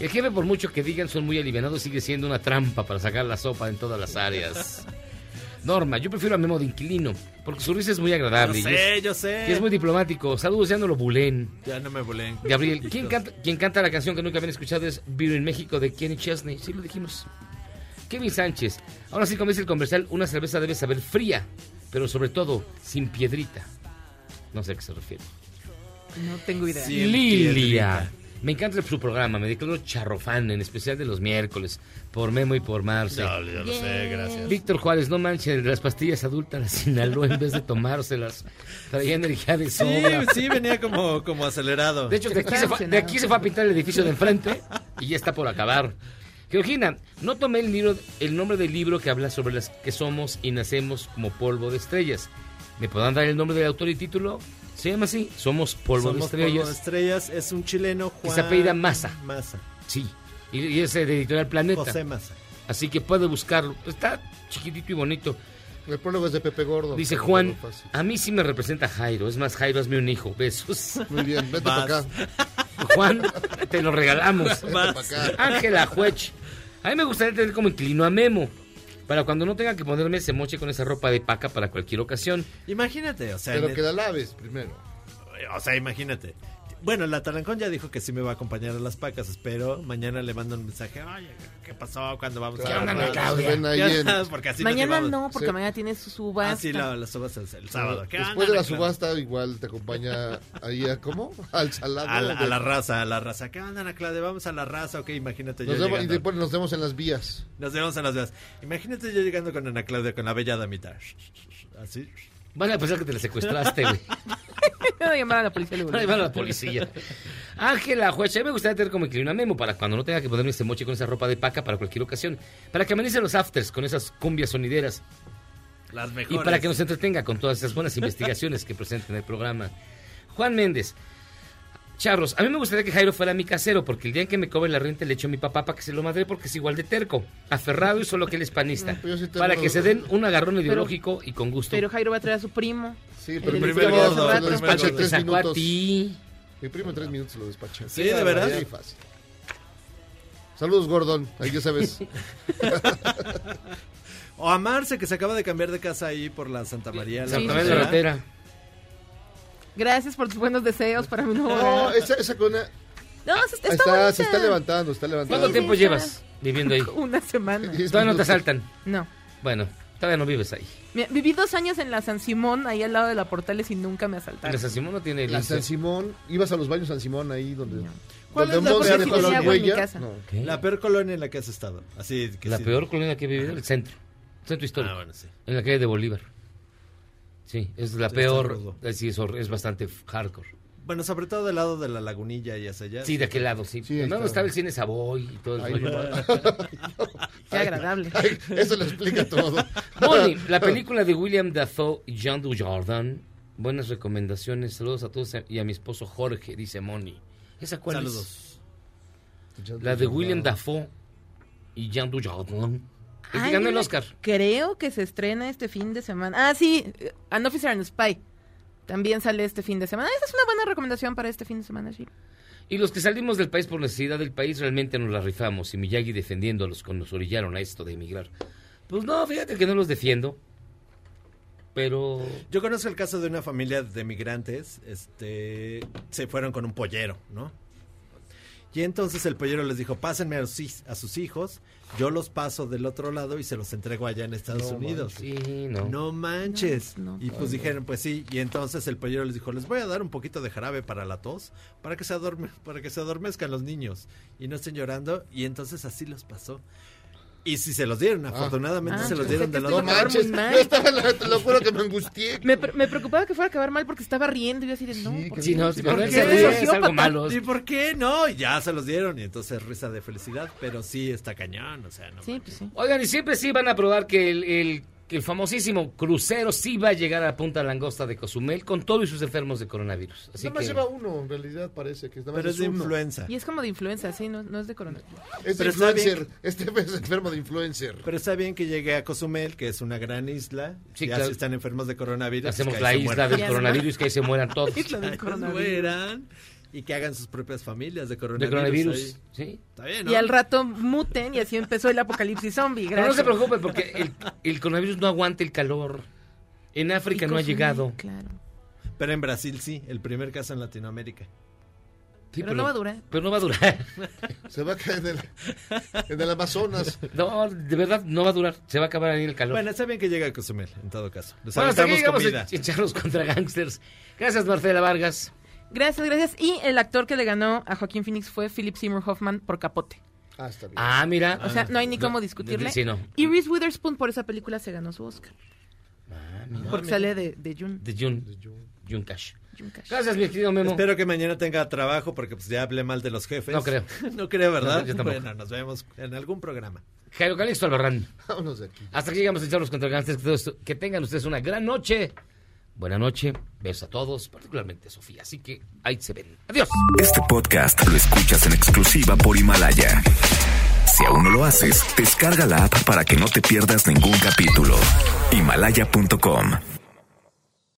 el jefe por mucho que digan son muy alivianados sigue siendo una trampa para sacar la sopa en todas las áreas. Norma, yo prefiero a Memo de inquilino, porque su risa es muy agradable. Yo y sé, es- yo sé. Y es muy diplomático. Saludos, ya no lo bulen. Ya no me volé. Gabriel, ¿quién canta, quien canta la canción que nunca habían escuchado es Beer en México de Kenny Chesney? Sí, lo dijimos. Kevin Sánchez, ahora sí como dice el comercial, una cerveza debe saber fría, pero sobre todo sin piedrita. No sé a qué se refiere. No tengo idea. Lilia. Me encanta su programa, me declaro charrofán, en especial de los miércoles, por Memo y por Marce. Ya, ya lo sé, gracias. Víctor Juárez, no manchen, las pastillas adultas las inhaló en vez de tomárselas. Traía energía de Sí, sobra. sí, venía como, como acelerado. De hecho, de aquí, se fue, de aquí se fue a pintar el edificio de enfrente y ya está por acabar. Georgina, no tomé el, libro, el nombre del libro que habla sobre las que somos y nacemos como polvo de estrellas. ¿Me podrán dar el nombre del autor y título? Se llama así, Somos Polvo Somos de Estrellas. Polvo de Estrellas. Es un chileno, Que Juan... se apellida Massa. Massa. Sí, y, y es de Editorial Planeta. José Massa. Así que puede buscarlo. Está chiquitito y bonito. El prólogo es de Pepe Gordo. Dice Juan, a mí sí me representa Jairo. Es más, Jairo, hazme un hijo. Besos. Muy bien, vete para acá. Juan, te lo regalamos. Vete pa' acá. Ángela Juech. A mí me gustaría tener como inquilino a Memo. Para cuando no tenga que ponerme ese moche con esa ropa de paca para cualquier ocasión. Imagínate, o sea... Pero en que el- la laves primero. O sea, imagínate. Bueno, la Talancón ya dijo que sí me va a acompañar a las pacas. Espero mañana le mando un mensaje. Oye, ¿qué pasó cuando vamos ¿Qué a onda, la Claudia? Porque así Mañana no, porque Sí. mañana tiene su subasta. Ah, sí, la, la subasta es el sábado. ¿Qué Después onda, de la subasta, igual te acompaña ahí a, ¿cómo? Al salado. A la, a de- la raza, a la raza. ¿Qué onda, Ana Claudia? Vamos a la raza, ok, imagínate Nos yo vemos, y después nos vemos en las vías. Nos vemos en las vías. Imagínate yo llegando con Ana Claudia, con la bella damita. Así. Van a pensar que te la secuestraste, güey. Voy a llamar a la policía. Van a llamar a la policía. Ángela Juez, a mí me gustaría tener como inquilino a Memo para cuando no tenga que ponerme ese moche con esa ropa de paca para cualquier ocasión. Para que amenice los afters con esas cumbias sonideras. Las Y mejores. para que nos entretenga con todas esas buenas investigaciones que presenta en el programa. Juan Méndez. Charros, a mí me gustaría que Jairo fuera mi casero, porque el día en que me cobre la renta le echo a mi papá para que se lo madre, porque es igual de terco, aferrado y solo que él es panista. No, pues sí tengo- para que se den un agarrón ideológico y con gusto. Pero Jairo va a traer a su primo. Sí, El pero del primero rato. lo despacha tres a minutos. ti. Mi primo en tres minutos lo despacha. Sí, ¿de veras? Sí, fácil. Saludos, Gordon. Ahí ya sabes. O a Marce, que se acaba de cambiar de casa ahí por la Santa María. la Santa Rosera. María Ratera. Gracias por tus buenos deseos para mi nuevo No, esa, esa cona No, se está, está, bonita. se está levantando, está levantando. ¿Cuánto tiempo llevas viviendo ahí? Una semana. Todavía no te asaltan. No. Bueno, Todavía no vives ahí. Mira, viví dos años en la San Simón, ahí al lado de la Portales, y nunca me asaltaron. La San Simón no tiene La. San Simón, ibas a los baños San Simón ahí donde. ¿Cuál donde es la peor colonia? en mi casa. No. La peor colonia en la que has estado. Así que La sí. peor colonia que he vivido, el centro. Centro histórico. Ah, bueno, sí. En la calle de Bolívar. Sí, es la Sí, peor. rudo. eh, Sí, es, es bastante hardcore. Bueno, sobre todo del lado de la lagunilla y hacia allá. Sí, de aquel lado, sí. ahí no, está. estaba el cine Savoy y todo no. Qué agradable. Ay, eso lo explica todo. Moni, la película de William Dafoe y Jean Dujardin. Buenas recomendaciones. Saludos a todos y a mi esposo Jorge, dice Moni. ¿Esa cuál Saludos. es? La de William Dafoe y Jean Dujardin. El que Ay, ganó el mira, Oscar. Creo que se estrena este fin de semana. Ah, sí, eh, An Officer and Spy. También sale este fin de semana. Esa es una buena recomendación para este fin de semana, sí. Y los que salimos del país por necesidad del país realmente nos la rifamos. Y Miyagi defendiendo a los que nos orillaron a esto de emigrar. Pues no, fíjate que no los defiendo. Pero Yo conozco el caso de una familia de migrantes, este, se fueron con un pollero, ¿no? Y entonces el pollero les dijo, pásenme a sus, a sus hijos, yo los paso del otro lado y se los entrego allá en Estados No Unidos. manches. Sí, no. No manches. No, no. y pues dijeron, pues sí, y entonces el pollero les dijo, les voy a dar un poquito de jarabe para la tos, para que se adorme, para que se adormezcan los niños y no estén llorando, y entonces así los pasó. Y si se los dieron, afortunadamente Ah, se los pensé dieron iba a acabar lado. muy mal. Yo estaba, te lo juro que me angustié. Me, pre- me preocupaba que fuera a acabar mal porque estaba riendo y yo así de no. ¿por Sí, no, ¿Por sí, ¿Por qué? es algo malo. ¿Y por qué no? Y ya se los dieron y entonces risa de felicidad, pero sí está cañón, o sea, no. Sí, pues sí. Oigan, y siempre sí van a probar que el, el- que el famosísimo crucero sí va a llegar a Punta Langosta de Cozumel con todos y sus enfermos de coronavirus. Así Nada más que lleva uno, en realidad parece que nada más Pero es de uno. influenza. Y es como de influenza, sí, no, no es de coronavirus. Es Pero está influencer. Este es enfermo de influencer. Pero está bien que llegue a Cozumel, que es una gran isla. Sí, ya claro. si están enfermos de coronavirus. hacemos que ahí la se isla mueran. del coronavirus que ahí se mueran todos. Isla del coronavirus. mueran y que hagan sus propias familias de De coronavirus. coronavirus, ahí. sí. Está bien, ¿no? Y al rato muten y así empezó el apocalipsis zombie. Pero no se gracias. preocupen porque el, el coronavirus no aguanta el calor. En África Y no ha llegado. Claro. Pero en Brasil sí, el primer caso en Latinoamérica. Sí, Pero no va a durar. Pero no va a durar. Se va a caer en el, en el Amazonas. No, de verdad no va a durar. Se va a acabar ahí el calor. Bueno, está bien que llegue a Cozumel, en todo caso. Les Bueno, hasta aquí llegamos comida. a contra gangsters. Gracias, Marcela Vargas. Gracias, gracias. Y el actor que le ganó a Joaquín Phoenix fue Philip Seymour Hoffman por Capote. Ah, está bien. Ah, mira. O sea, no hay ni cómo discutirle. Sí, no. Y Reese Witherspoon por esa película se ganó su Oscar. porque sale de, de June. De June. June Cash. June Cash. Gracias, mi querido Memo. Espero que mañana tenga trabajo porque pues ya hablé mal de los jefes. No creo. no creo, ¿verdad? No, yo tampoco. bueno, nos vemos en algún programa. Jairo Calixto Albarrán. Vámonos de aquí. Hasta aquí llegamos a echarlos contra. Que, esto- que tengan ustedes una gran noche. Buena noche. Besos a todos, particularmente a Sofía. Así que ahí se ven. Adiós. Este podcast lo escuchas en exclusiva por Himalaya. Si aún no lo haces, descarga la app para que no te pierdas ningún capítulo. Himalaya.com